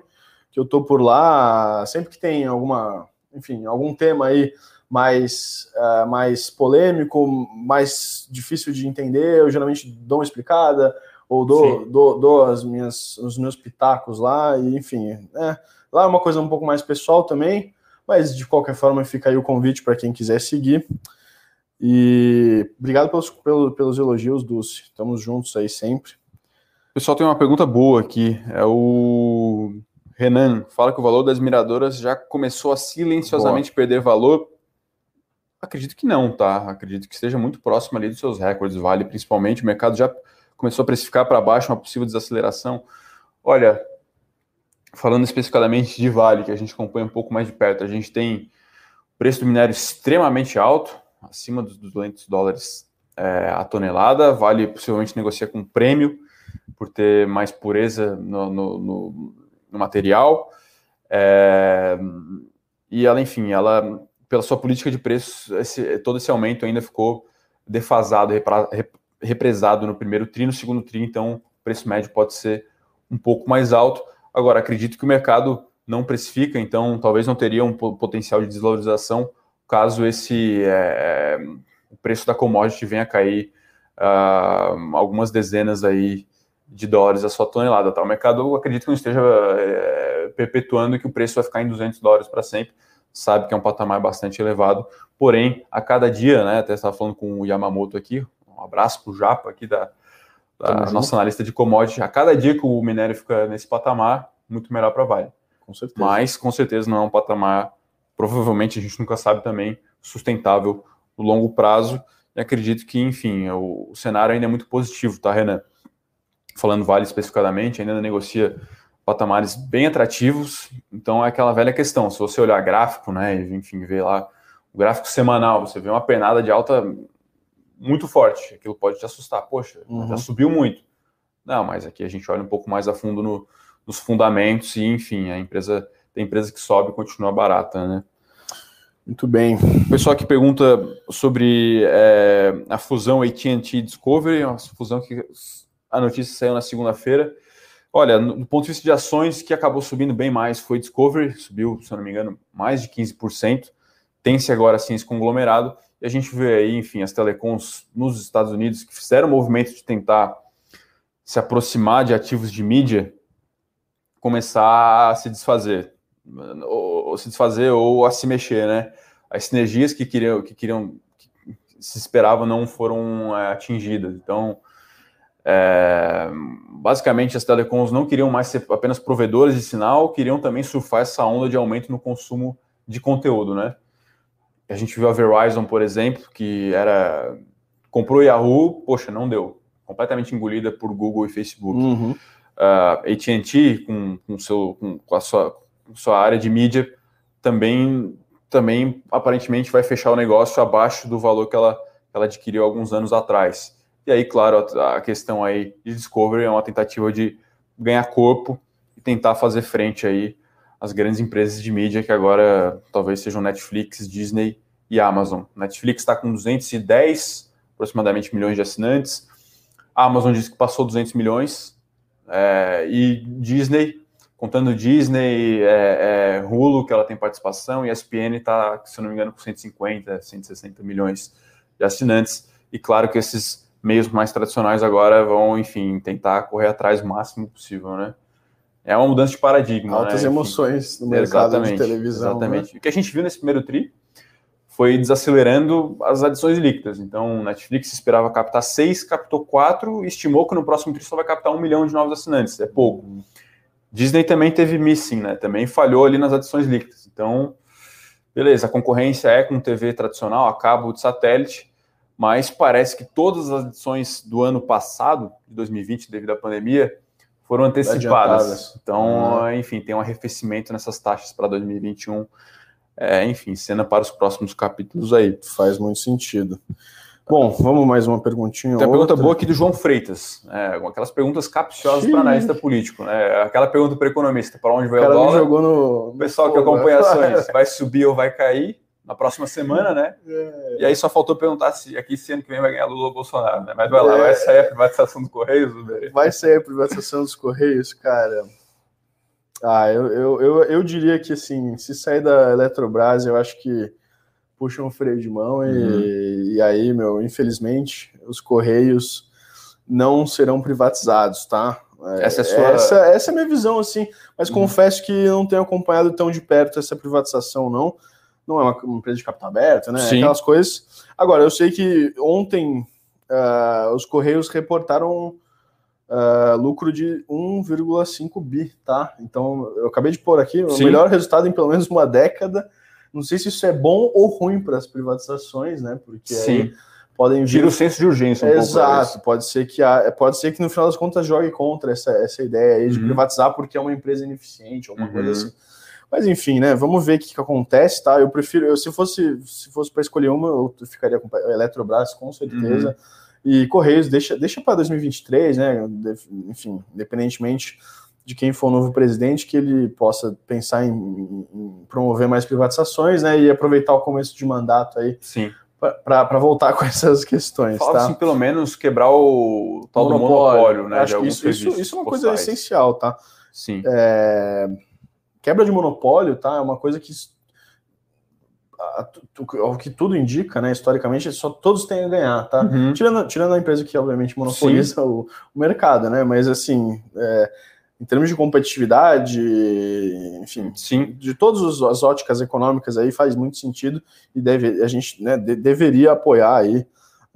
que eu tô por lá. Sempre que tem alguma, enfim, algum tema aí mais, uh, mais polêmico, mais difícil de entender, eu geralmente dou uma explicada ou dou, dou, dou, as minhas, os meus pitacos lá, e enfim, é, lá é uma coisa um pouco mais pessoal também, mas de qualquer forma fica aí o convite para quem quiser seguir. E obrigado pelos, pelos, pelos elogios, Dulce. Estamos juntos aí sempre. Pessoal tem uma pergunta boa aqui. É o Renan. Fala que o valor das miradoras já começou a silenciosamente boa. perder valor. Acredito que não, tá? Acredito que esteja muito próximo ali dos seus recordes. Vale principalmente. O mercado já começou a precificar para baixo uma possível desaceleração. Olha, falando especificamente de Vale, que a gente acompanha um pouco mais de perto, a gente tem preço do minério extremamente alto, acima dos 200 dólares é, a tonelada. Vale possivelmente negocia com prêmio por ter mais pureza no, no, no, no material. É, e ela, enfim, ela, pela sua política de preços, esse, todo esse aumento ainda ficou defasado, represado no primeiro tri, no segundo tri, então o preço médio pode ser um pouco mais alto. Agora, acredito que o mercado não precifica, então talvez não teria um potencial de desvalorização caso esse é, é, o preço da commodity venha a cair uh, algumas dezenas aí de dólares a sua tonelada. Tá? O mercado, acredito que não esteja é, perpetuando que o preço vai ficar em 200 dólares para sempre, sabe que é um patamar bastante elevado, porém, a cada dia, né, até estava falando com o Yamamoto aqui, um abraço para o Japa aqui da, da nossa analista de commodity. A cada dia que o minério fica nesse patamar, muito melhor para a Vale. Com certeza. Mas, com certeza, não é um patamar, provavelmente a gente nunca sabe também, sustentável no longo prazo. E acredito que, enfim, o, o cenário ainda é muito positivo, tá, Renan? Falando Vale especificadamente, ainda negocia patamares bem atrativos. Então, é aquela velha questão. Se você olhar gráfico, né, enfim, ver lá o gráfico semanal, você vê uma penada de alta muito forte. Aquilo pode te assustar. Poxa, uhum. já subiu muito. Não, mas aqui a gente olha um pouco mais a fundo no, nos fundamentos e, enfim, a empresa tem empresa que sobe e continua barata, né? Muito bem. O pessoal que pergunta sobre é, a fusão AT&T Discovery, uma fusão que a notícia saiu na segunda-feira. Olha, do ponto de vista de ações, que acabou subindo bem mais foi Discovery, subiu, se eu não me engano, mais de 15%. Tem-se agora sim esse conglomerado. E a gente vê aí, enfim, as telecoms nos Estados Unidos que fizeram o movimento de tentar se aproximar de ativos de mídia, começar a se desfazer, ou, ou se desfazer ou a se mexer, né? As sinergias que queriam, que queriam, que se esperava não foram é, atingidas. Então, é, basicamente, as telecoms não queriam mais ser apenas provedores de sinal, queriam também surfar essa onda de aumento no consumo de conteúdo, né? A gente viu a Verizon, por exemplo, que era comprou Yahoo, poxa, não deu, completamente engolida por Google e Facebook. Uhum. Uh, ah, AT&T com, com, seu, com, com a sua, com sua área de mídia também também aparentemente vai fechar o negócio abaixo do valor que ela, ela adquiriu alguns anos atrás. E aí, claro, a, questão aí de Discovery é uma tentativa de ganhar corpo e tentar fazer frente aí as grandes empresas de mídia que agora talvez sejam Netflix, Disney e Amazon. Netflix está com 210 aproximadamente milhões de assinantes. A Amazon disse que passou 200 milhões. É, e Disney, contando Disney, é, é, Hulu, que ela tem participação, e ESPN está, se eu não me engano, com 150, 160 milhões de assinantes. E claro que esses meios mais tradicionais agora vão, enfim, tentar correr atrás o máximo possível, né? É uma mudança de paradigma. Altas né? emoções no mercado exatamente, de televisão. Exatamente. Né? O que a gente viu nesse primeiro tri foi desacelerando as adições líquidas. Então, Netflix esperava captar 6, captou 4 e estimou que no próximo trimestre só vai captar 1 milhão de novos assinantes. É pouco. Disney também teve missing, né? Também falhou ali nas adições líquidas. Então, beleza, a concorrência é com TV tradicional, a cabo de satélite, mas parece que todas as adições do ano passado, de 2020, devido à pandemia, foram antecipadas. Então, ah. enfim, tem um arrefecimento nessas taxas para 2021 é, enfim, cena para os próximos capítulos aí. Faz muito sentido. Bom, vamos mais uma perguntinha. Tem uma pergunta boa aqui do João Freitas. É, aquelas perguntas capciosas para analista político, né? Aquela pergunta para economista: para onde vai o, o dólar? Jogou no... O pessoal que acompanha ações vai subir ou vai cair na próxima semana, né? É. E aí só faltou perguntar se aqui esse ano que vem vai ganhar Lula ou Bolsonaro, né? Mas vai lá, é. vai sair a privatização dos Correios? Vai sair a privatização dos Correios, cara. Ah, eu, eu, eu, eu, diria que assim, se sair da Eletrobras, eu acho que puxa um freio de mão e, uhum. e aí, meu, infelizmente, os Correios não serão privatizados, tá? Essa é, sua... essa, essa é a minha visão, assim, mas uhum. confesso que não tenho acompanhado tão de perto essa privatização, não. Não é uma, uma empresa de capital aberto, né? Sim. Aquelas coisas. Agora, eu sei que ontem uh, os Correios reportaram Uh, lucro de 1,5 bi, tá? Então, eu acabei de pôr aqui o melhor resultado em pelo menos uma década. Não sei se isso é bom ou ruim para as privatizações, né? Porque Sim. aí podem vir. Tira o senso de urgência. Um Exato, pode ser que a, pode ser que no final das contas jogue contra essa, essa ideia aí de uhum. privatizar porque é uma empresa ineficiente, alguma uhum. coisa assim. Mas enfim, né? Vamos ver o que, que acontece, tá? Eu prefiro, eu, se fosse se fosse para escolher uma, eu ficaria com a Eletrobras com certeza. Uhum e Correios deixa, deixa para 2023, né? Enfim, independentemente de quem for o novo presidente, que ele possa pensar em, em promover mais privatizações, né? E aproveitar o começo de mandato aí. Sim. Para voltar com essas questões. Fala tá? assim, pelo menos quebrar o tal monopólio, do monopólio, né? Acho que isso, isso, isso, é uma coisa essencial, tá? Sim. É... Quebra de monopólio, tá? É uma coisa que o que tudo indica, né, historicamente, só todos têm a ganhar, tá? Uhum. Tirando, tirando a empresa que, obviamente, monopoliza o, o, mercado, né? Mas, assim, é, em termos de competitividade, enfim, Sim. de todas as óticas econômicas aí, faz muito sentido e deve, a gente né, de, deveria apoiar aí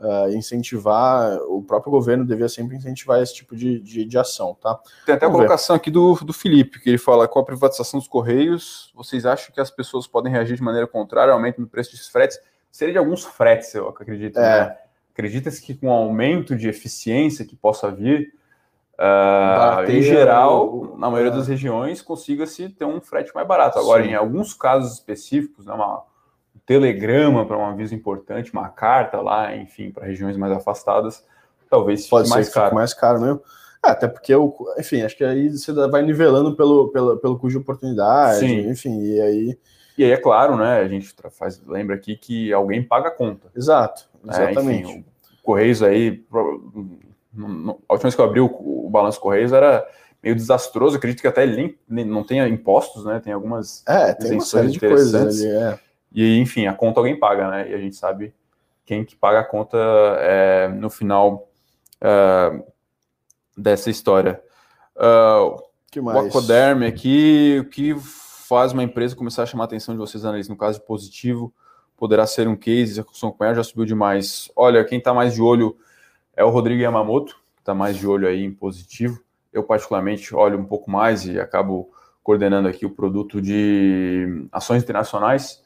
uh, incentivar, o próprio governo devia sempre incentivar esse tipo de, de, de ação, tá? Tem até Vamos a colocação ver. aqui do, do Felipe, que ele fala, com a privatização dos Correios, vocês acham que as pessoas podem reagir de maneira contrária ao aumento no preço dos fretes? Seria de alguns fretes, eu acredito, é. né? Acredita-se que com o aumento de eficiência que possa vir, Uh, em geral, o, na maioria é. das regiões, consiga-se ter um frete mais barato. Agora, Sim. em alguns casos específicos, né, uma, telegrama para um aviso importante, uma carta lá, enfim, para regiões mais afastadas, talvez Pode mais caro. mais caro mesmo. É, até porque, eu, enfim, acho que aí você vai nivelando pelo, pelo, pelo custo de oportunidade, Sim. enfim, e aí... E aí, é claro, né, a gente faz, lembra aqui que alguém paga a conta. Exato, exatamente. É, enfim, o Correios aí, a última vez que eu abri o, o balanço Correios era meio desastroso, acredito que até ele nem, não tenha impostos, né, tem algumas é, tem uma série de coisas ali, é. E, enfim, a conta alguém paga, né? E a gente sabe quem que paga a conta é, no final uh, dessa história. Uh, que mais? O Acoderme aqui, o que faz uma empresa começar a chamar a atenção de vocês, analistas? No caso de positivo, poderá ser um case, a construção com ela já subiu demais. Olha, quem está mais de olho é o Rodrigo Yamamoto, que está mais de olho aí em positivo. Eu, particularmente, olho um pouco mais e acabo coordenando aqui o produto de ações internacionais.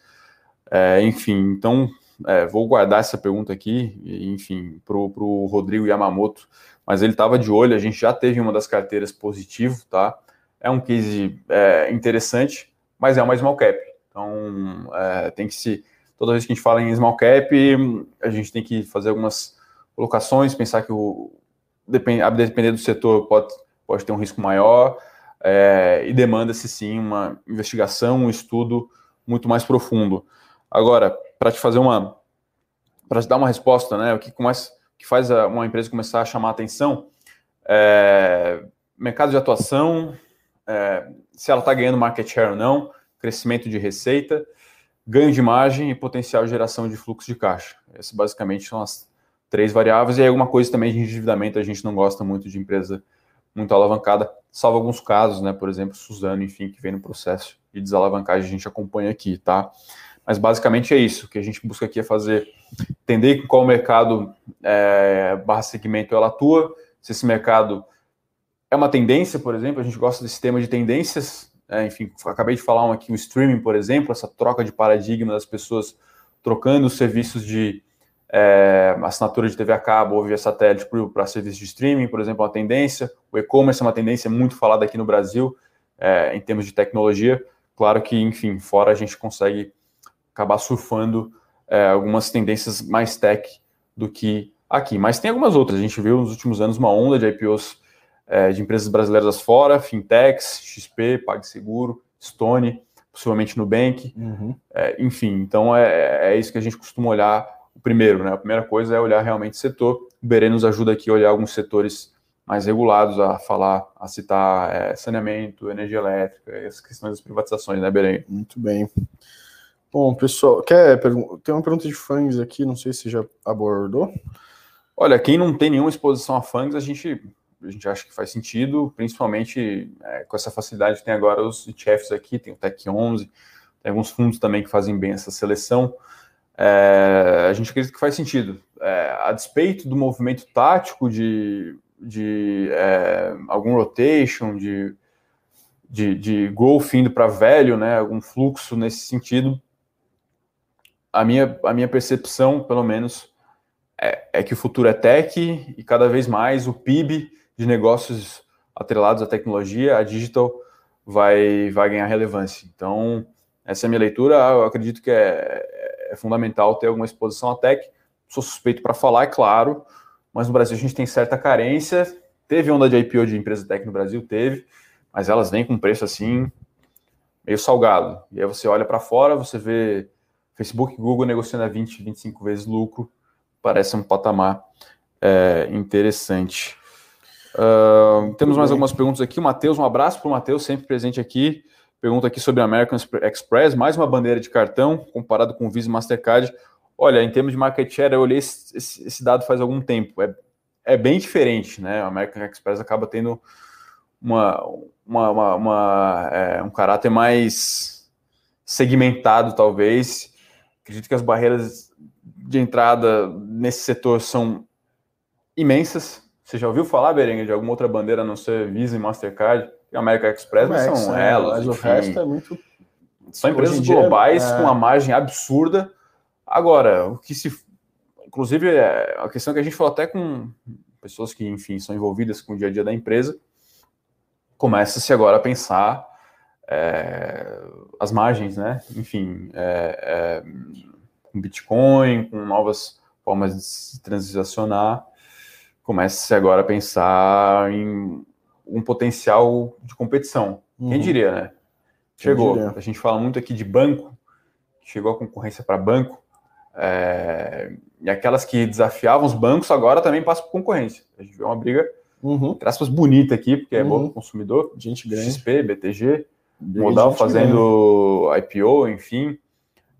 É, enfim, então é, vou guardar essa pergunta aqui, enfim, para o Rodrigo Yamamoto, mas ele estava de olho, a gente já teve uma das carteiras positivo, tá? É um case é, interessante, mas é uma small cap. Então, é, tem que se. Toda vez que a gente fala em small cap, a gente tem que fazer algumas colocações, pensar que o. Depend, a depender do setor, pode, pode ter um risco maior, é, e demanda-se sim uma investigação, um estudo muito mais profundo. Agora, para te fazer uma. Para te dar uma resposta, né? O que, começa, que faz uma empresa começar a chamar a atenção é mercado de atuação, é, se ela está ganhando market share ou não, crescimento de receita, ganho de margem e potencial de geração de fluxo de caixa. Essas basicamente são as três variáveis. E alguma coisa também de endividamento, a gente não gosta muito de empresa muito alavancada, salvo alguns casos, né? Por exemplo, Suzano, enfim, que vem no processo de desalavancagem, a gente acompanha aqui, tá? Mas basicamente é isso. O que a gente busca aqui é fazer, entender qual mercado é, barra segmento ela atua, se esse mercado é uma tendência, por exemplo, a gente gosta desse tema de tendências, é, enfim, acabei de falar um aqui, o streaming, por exemplo, essa troca de paradigma das pessoas trocando os serviços de é, assinatura de TV a cabo ou via satélite para serviços de streaming, por exemplo, é uma tendência. O e-commerce é uma tendência muito falada aqui no Brasil, é, em termos de tecnologia. Claro que, enfim, fora a gente consegue acabar surfando é, algumas tendências mais tech do que aqui. Mas tem algumas outras. A gente viu nos últimos anos uma onda de IPOs é, de empresas brasileiras fora, fintechs, XP, PagSeguro, Stone, possivelmente Nubank, uhum. é, enfim. Então é, é isso que a gente costuma olhar o primeiro, né? A primeira coisa é olhar realmente o setor. O Berê nos ajuda aqui a olhar alguns setores mais regulados, a falar, a citar é, saneamento, energia elétrica, essas questões das privatizações, né, Berê? Muito bem. Bom, pessoal, quer tem uma pergunta de fãs aqui, não sei se já abordou. Olha, quem não tem nenhuma exposição a fãs, a gente a gente acha que faz sentido, principalmente é, com essa facilidade que tem agora os ETFs aqui, tem o Tech 11, tem alguns fundos também que fazem bem essa seleção. É, a gente acredita que faz sentido. É, a despeito do movimento tático de, de é, algum rotation, de, de, de growth indo para velho, né, algum fluxo nesse sentido, a minha, a minha percepção, pelo menos, é, é que o futuro é tech e cada vez mais o PIB de negócios atrelados à tecnologia, a digital vai, vai ganhar relevância. Então, essa é a minha leitura. Eu acredito que é, é fundamental ter alguma exposição à tech. Sou suspeito para falar, é claro, mas no Brasil a gente tem certa carência. Teve onda de IPO de empresa tech no Brasil? Teve, mas elas vêm com preço assim, meio salgado. E aí você olha para fora, você vê Facebook e Google negociando a 20, 25 vezes lucro. Parece um patamar é, interessante. Uh, temos mais algumas perguntas aqui. O Matheus, um abraço para o Matheus, sempre presente aqui. Pergunta aqui sobre a American Express, mais uma bandeira de cartão comparado com o Visa e Mastercard. Olha, em termos de market share, eu olhei esse, esse dado faz algum tempo. É, é bem diferente, né? A American Express acaba tendo uma, uma, uma, uma é, um caráter mais segmentado, talvez. Acredito que as barreiras de entrada nesse setor são imensas, você já ouviu falar, Berengue, de alguma outra bandeira a não ser Visa e Mastercard? E American Express Amex, são é, elas. Mas enfim, o resto é muito. São empresas globais é... com uma margem absurda. Agora, o que se. Inclusive, é a questão que a gente falou até com pessoas que, enfim, são envolvidas com o dia a dia da empresa, começa-se agora a pensar é, as margens, né? Enfim, é, é, com Bitcoin, com novas formas de se transacionar comece agora a pensar em um potencial de competição. Uhum. Quem diria, né? Chegou. Diria. A gente fala muito aqui de banco, chegou a concorrência para banco, é... e aquelas que desafiavam os bancos agora também passam por concorrência. A gente vê uma briga, uhum. entre aspas, bonita aqui, porque é uhum. bom para o consumidor. Gente grande. XP, BTG, Modal fazendo grande. IPO, enfim,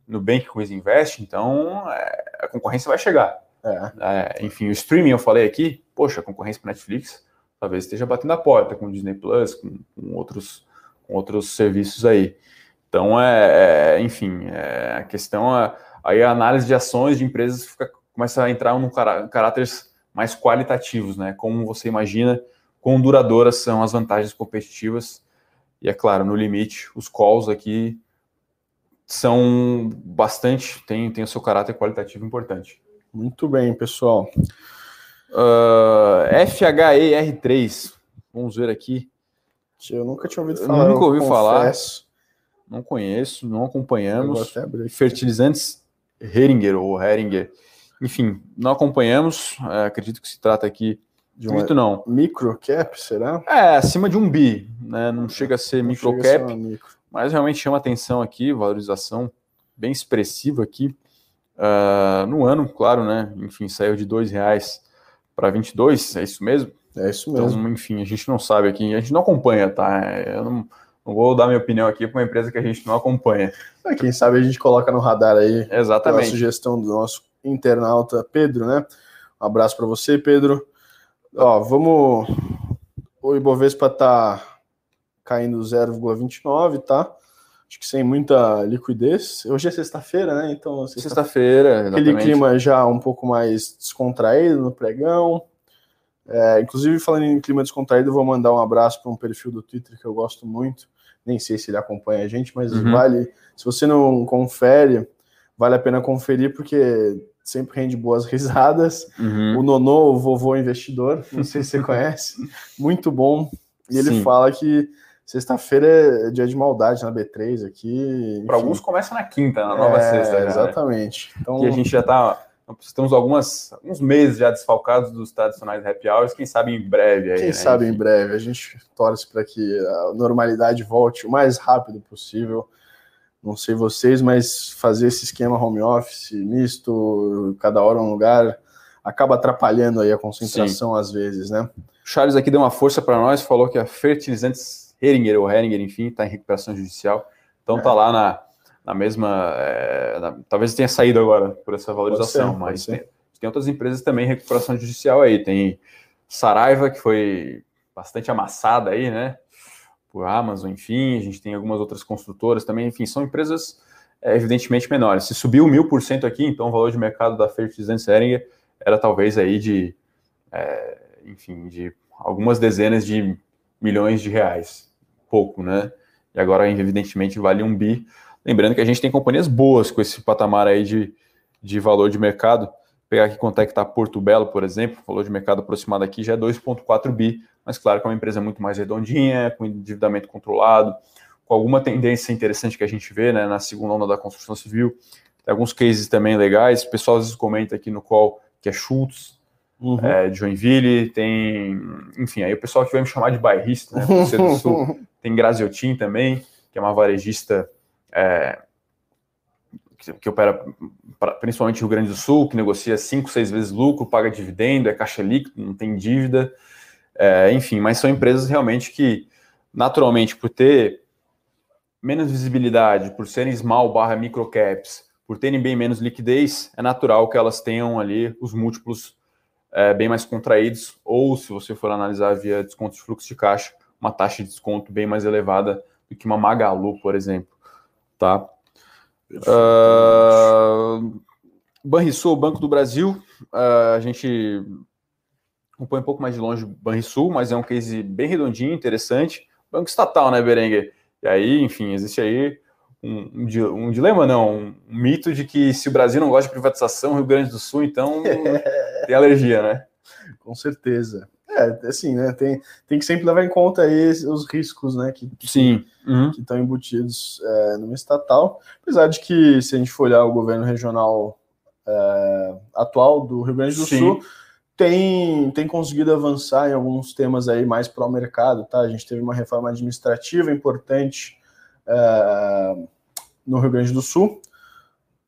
Nubank com Invest, então é... a concorrência vai chegar. É. É, enfim, o streaming eu falei aqui, poxa, a concorrência para Netflix talvez esteja batendo a porta com o Disney Plus, com, com outros, com outros serviços aí. Então, é, é enfim, é, a questão é, aí a análise de ações de empresas fica, começa a entrar em cará caráteres mais qualitativos, né? Como você imagina, quão duradouras são as vantagens competitivas. E é claro, no limite, os calls aqui são bastante, tem, tem o seu caráter qualitativo importante. Muito bem, pessoal. Uh, FHER3. Vamos ver aqui. Eu nunca tinha ouvido falar. Eu nunca ouvi falar. Não conheço, não acompanhamos. Fertilizantes Heringer ou Heringer. Enfim, não acompanhamos. É, acredito que se trata aqui de um. não. Micro cap, será? É, acima de um bi. Né? Não chega a ser micro cap, micro. mas realmente chama atenção aqui, valorização bem expressiva aqui. Uh, no ano, claro, né? Enfim, saiu de dois reais para 22, é isso mesmo? É isso mesmo. Então, enfim, a gente não sabe aqui, a gente não acompanha, tá? Eu não, não vou dar minha opinião aqui para uma empresa que a gente não acompanha. É, quem sabe a gente coloca no radar aí Exatamente. a sugestão do nosso internauta Pedro, né? Um abraço para você, Pedro. Ó, vamos. O Ibovespa tá caindo 0,29, tá? acho que sem muita liquidez. Hoje é sexta-feira, né? Então, sexta-feira, aquele clima já um pouco mais descontraído no pregão. É, inclusive, falando em clima descontraído, vou mandar um abraço para um perfil do Twitter que eu gosto muito. Nem sei se ele acompanha a gente, mas uhum. vale. Se você não confere, vale a pena conferir, porque sempre rende boas risadas. Uhum. O Nonô, o vovô investidor, não sei se você conhece, muito bom. E ele Sim. fala que sexta-feira é dia de maldade na B3 aqui. Para alguns começa na quinta, na nova é, sexta. Já, né? exatamente. Né? Então, e a gente já está Estamos algumas, alguns meses já desfalcados dos tradicionais happy hours, quem sabe em breve. Aí, quem né? sabe em breve. A gente torce para que a normalidade volte o mais rápido possível não sei vocês, mas fazer esse esquema home office misto, cada hora um lugar, acaba atrapalhando aí a concentração Sim. às vezes, né? O Charles aqui deu uma força para nós, falou que a Fertilizantes Heringer, ou Heringer, enfim, está em recuperação judicial, então é. tá lá na, na mesma, é, na, talvez tenha saído agora por essa valorização, ser, mas tem, tem outras empresas também em recuperação judicial aí, tem Saraiva, que foi bastante amassada aí, né? Por Amazon, enfim, a gente tem algumas outras construtoras também, enfim, são empresas é, evidentemente menores. Se subiu mil por cento aqui, então o valor de mercado da Fertilizantes Seringer era talvez aí de, é, enfim, de algumas dezenas de milhões de reais, pouco, né? E agora, evidentemente, vale um bi. Lembrando que a gente tem companhias boas com esse patamar aí de, de valor de mercado. Vou pegar aqui quanto é que está Porto Belo, por exemplo, valor de mercado aproximado aqui já é 2,4 bi mas claro que é uma empresa muito mais redondinha, com endividamento controlado, com alguma tendência interessante que a gente vê né, na segunda onda da construção civil. Tem alguns cases também legais. O pessoal às vezes comenta aqui no call que é Schultz, uhum. é, Joinville, tem. Enfim, aí o pessoal que vai me chamar de bairrista, né? do Sul, tem Graziotin também, que é uma varejista é, que, opera principalmente no Rio Grande do Sul, que negocia 5, 6 vezes lucro, paga dividendo, é caixa líquido, não tem dívida. É, enfim, mas são empresas realmente que, naturalmente, por ter menos visibilidade, por serem small barra micro caps, por terem bem menos liquidez, é natural que elas tenham ali os múltiplos é, bem mais contraídos, ou se você for analisar via desconto de fluxo de caixa, uma taxa de desconto bem mais elevada do que uma Magalu, por exemplo. Tá? Uh, Banrisul, Banco do Brasil, uh, a gente acompanha um pouco mais de longe o Banrisul, mas é um case bem redondinho, interessante. Banco estatal, né, Berenguer? E aí, enfim, existe aí um, um, um dilema, não, um, um, mito de que se o Brasil não gosta de privatização, Rio Grande do Sul, então tem alergia, né? Com certeza. É, assim, né? Tem, tem que sempre levar em conta aí os riscos, né? Que, Sim. Uhum. que estão embutidos é, numa estatal. Apesar de que, se a gente for olhar o governo regional é, atual do Rio Grande do Sim. Sul, tem, tem conseguido avançar em alguns temas aí mais para o mercado, tá? A gente teve uma reforma administrativa importante uh, no Rio Grande do Sul,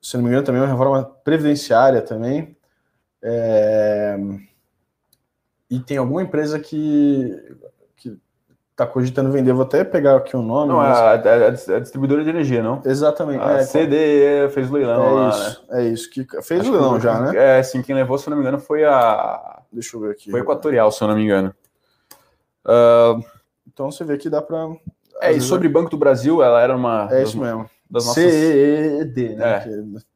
se não me engano, também uma reforma previdenciária também. É, e tem alguma empresa que está cogitando vender, vou até pegar aqui o nome. Não, mas... a, a, a, distribuidora de energia, não? Exatamente. A é, CDE fez leilão é lá, isso, né? É isso, que fez Acho leilão que, já, né? É, sim, quem levou, se eu não me engano, foi a... Deixa eu ver aqui. Foi Equatorial, se eu não me engano. Uh... Então você vê que dá para... É, e sobre Banco do Brasil, ela era uma... É isso mesmo. Das nossas... CED, né? É.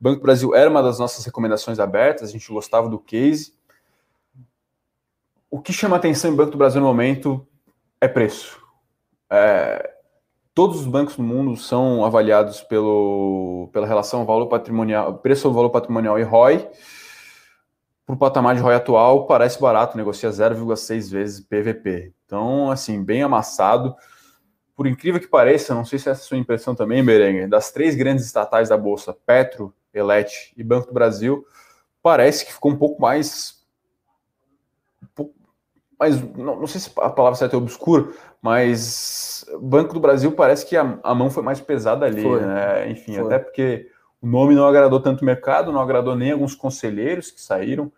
Banco do Brasil era uma das nossas recomendações abertas, a gente gostava do case. O que chama atenção em Banco do Brasil no momento é preço. É, todos os bancos do mundo são avaliados pelo, pela relação valor patrimonial, preço valor patrimonial e ROI. Para o patamar de ROI atual, parece barato, negocia 0,6 vezes PVP. Então, assim, bem amassado. Por incrível que pareça, não sei se essa é a sua impressão também, Berenguer, das três grandes estatais da Bolsa, Petro, Elet e Banco do Brasil, parece que ficou um pouco mais mas não, não, sei se a palavra certa é obscuro, mas Banco do Brasil parece que a, a mão foi mais pesada ali, foi. né? Enfim, foi. até porque o nome não agradou tanto o mercado, não agradou nem alguns conselheiros que saíram.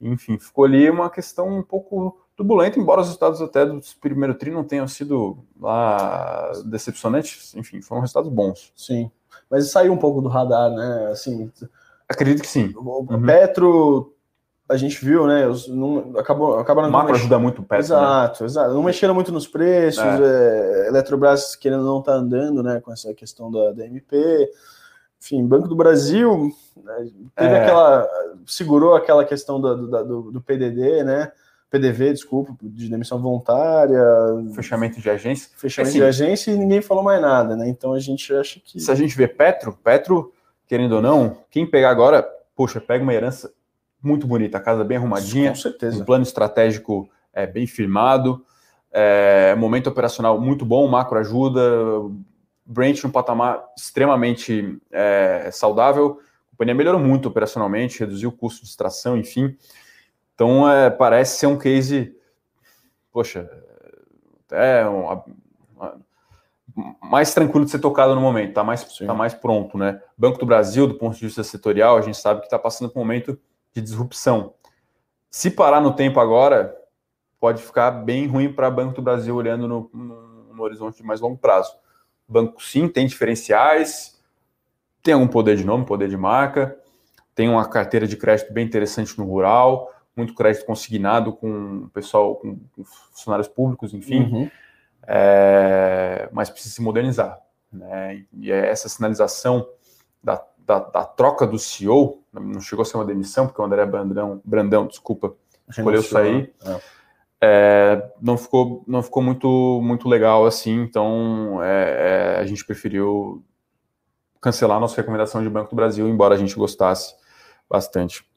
Enfim, ficou ali uma questão um pouco turbulenta, embora os resultados até do primeiro tri não tenham sido lá decepcionantes, enfim, foram resultados bons. Sim, mas saiu um pouco do radar, né? Assim, acredito que sim. O uhum. Petro a gente viu, né? Os, não, acabou, acabaram o macro ajuda muito perto. Exato, né? exato. Não mexeram muito nos preços. É. É, Eletrobras querendo não tá andando, né? Com essa questão da, da MP. Enfim, Banco do Brasil né, teve é. aquela. segurou aquela questão do, do, do PDD, né? PDV, desculpa, de demissão voluntária. Fechamento de agência. Fechamento assim, de agência e ninguém falou mais nada, né? Então a gente acha que. Se a gente vê Petro, Petro, querendo ou não, quem pegar agora, poxa, pega uma herança muito bonita, a casa bem arrumadinha. Com certeza. Um plano estratégico é, bem firmado, é, momento operacional muito bom, macro ajuda, Brent no patamar extremamente é, saudável. A companhia melhorou muito operacionalmente, reduziu o custo de extração, enfim. Então, é, parece ser um case, poxa, é um, mais tranquilo de ser tocado no momento, está mais, tá mais pronto, né? Banco do Brasil, do ponto de vista setorial, a gente sabe que está passando por um momento de disrupção. Se parar no tempo agora, pode ficar bem ruim para Banco do Brasil olhando no, no, no, horizonte de mais longo prazo. banco sim tem diferenciais, tem algum poder de nome, poder de marca, tem uma carteira de crédito bem interessante no rural, muito crédito consignado com pessoal, com, com funcionários públicos, enfim, uhum. é, mas precisa se modernizar. Né? E é essa sinalização da, da, da, troca do CEO, não chegou a ser uma demissão, porque o André Brandão, Brandão desculpa, escolheu sair. É. É, não ficou não ficou muito muito legal assim então é, é, a gente preferiu cancelar a nossa recomendação de Banco do Brasil embora a gente gostasse bastante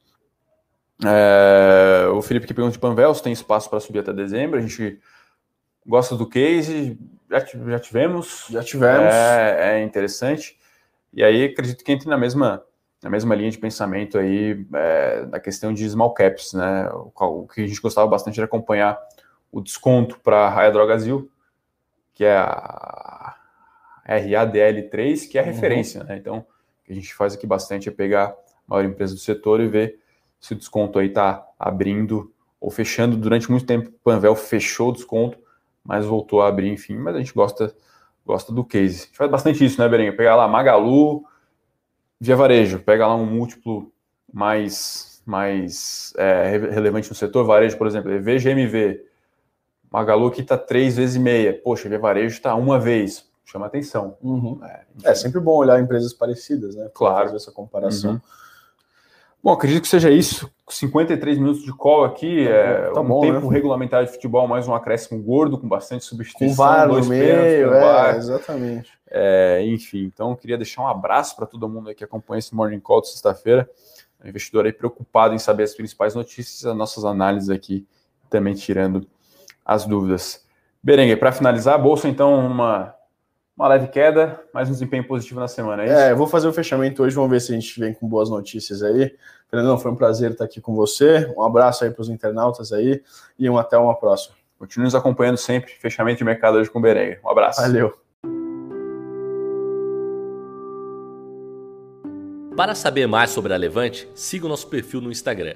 é, o Felipe que pergunta de Panvel, se tem espaço para subir até dezembro. A gente gosta do case, já, já tivemos. Já tivemos. É, é, interessante. E aí acredito que entre na mesma, na mesma linha de pensamento aí é, da questão de small caps, né? O, que a gente gostava bastante era acompanhar o desconto para a Raia Drogazil, que é a RADL3, que é a uhum. referência, uhum. né? Então, o que a gente faz aqui bastante é pegar a maior empresa do setor e ver se o desconto aí está abrindo ou fechando. Durante muito tempo, o Panvel fechou o desconto, mas voltou a abrir, enfim. Mas a gente gosta, gosta do case. A gente faz bastante isso, né, Berinha? Pegar lá Magalu, Via Varejo, pega lá um múltiplo mais, mais é, relevante no setor. Varejo, por exemplo, VGMV. Magalu aqui está três vezes e meia. Poxa, Via Varejo está uma vez. Chama atenção. Uhum. É, é, sempre bom olhar empresas parecidas, né? Claro. Fazer essa comparação. Uhum. Bom, acredito que seja isso. 53 minutos de call aqui, tá é tá um bom, tempo né? regulamentar de futebol, mais um acréscimo gordo, com bastante substituição. Com VAR no meio, é, exatamente. É, enfim, então queria deixar um abraço para todo mundo que acompanha esse Morning Call de sexta-feira. O investidor aí preocupado em saber as principais notícias, as nossas análises aqui, também tirando as dúvidas. Berengue, para finalizar, a bolsa então uma uma leve queda, mas um desempenho positivo na semana, é isso? É, eu vou fazer o fechamento hoje, vamos ver se a gente vem com boas notícias aí. Fernandão, foi um prazer estar aqui com você. Um abraço aí para os internautas aí e um até uma próxima. Continue nos acompanhando sempre. Fechamento de mercado hoje com o Berengue. Um abraço. Valeu. Para saber mais sobre a Levante, siga o nosso perfil no Instagram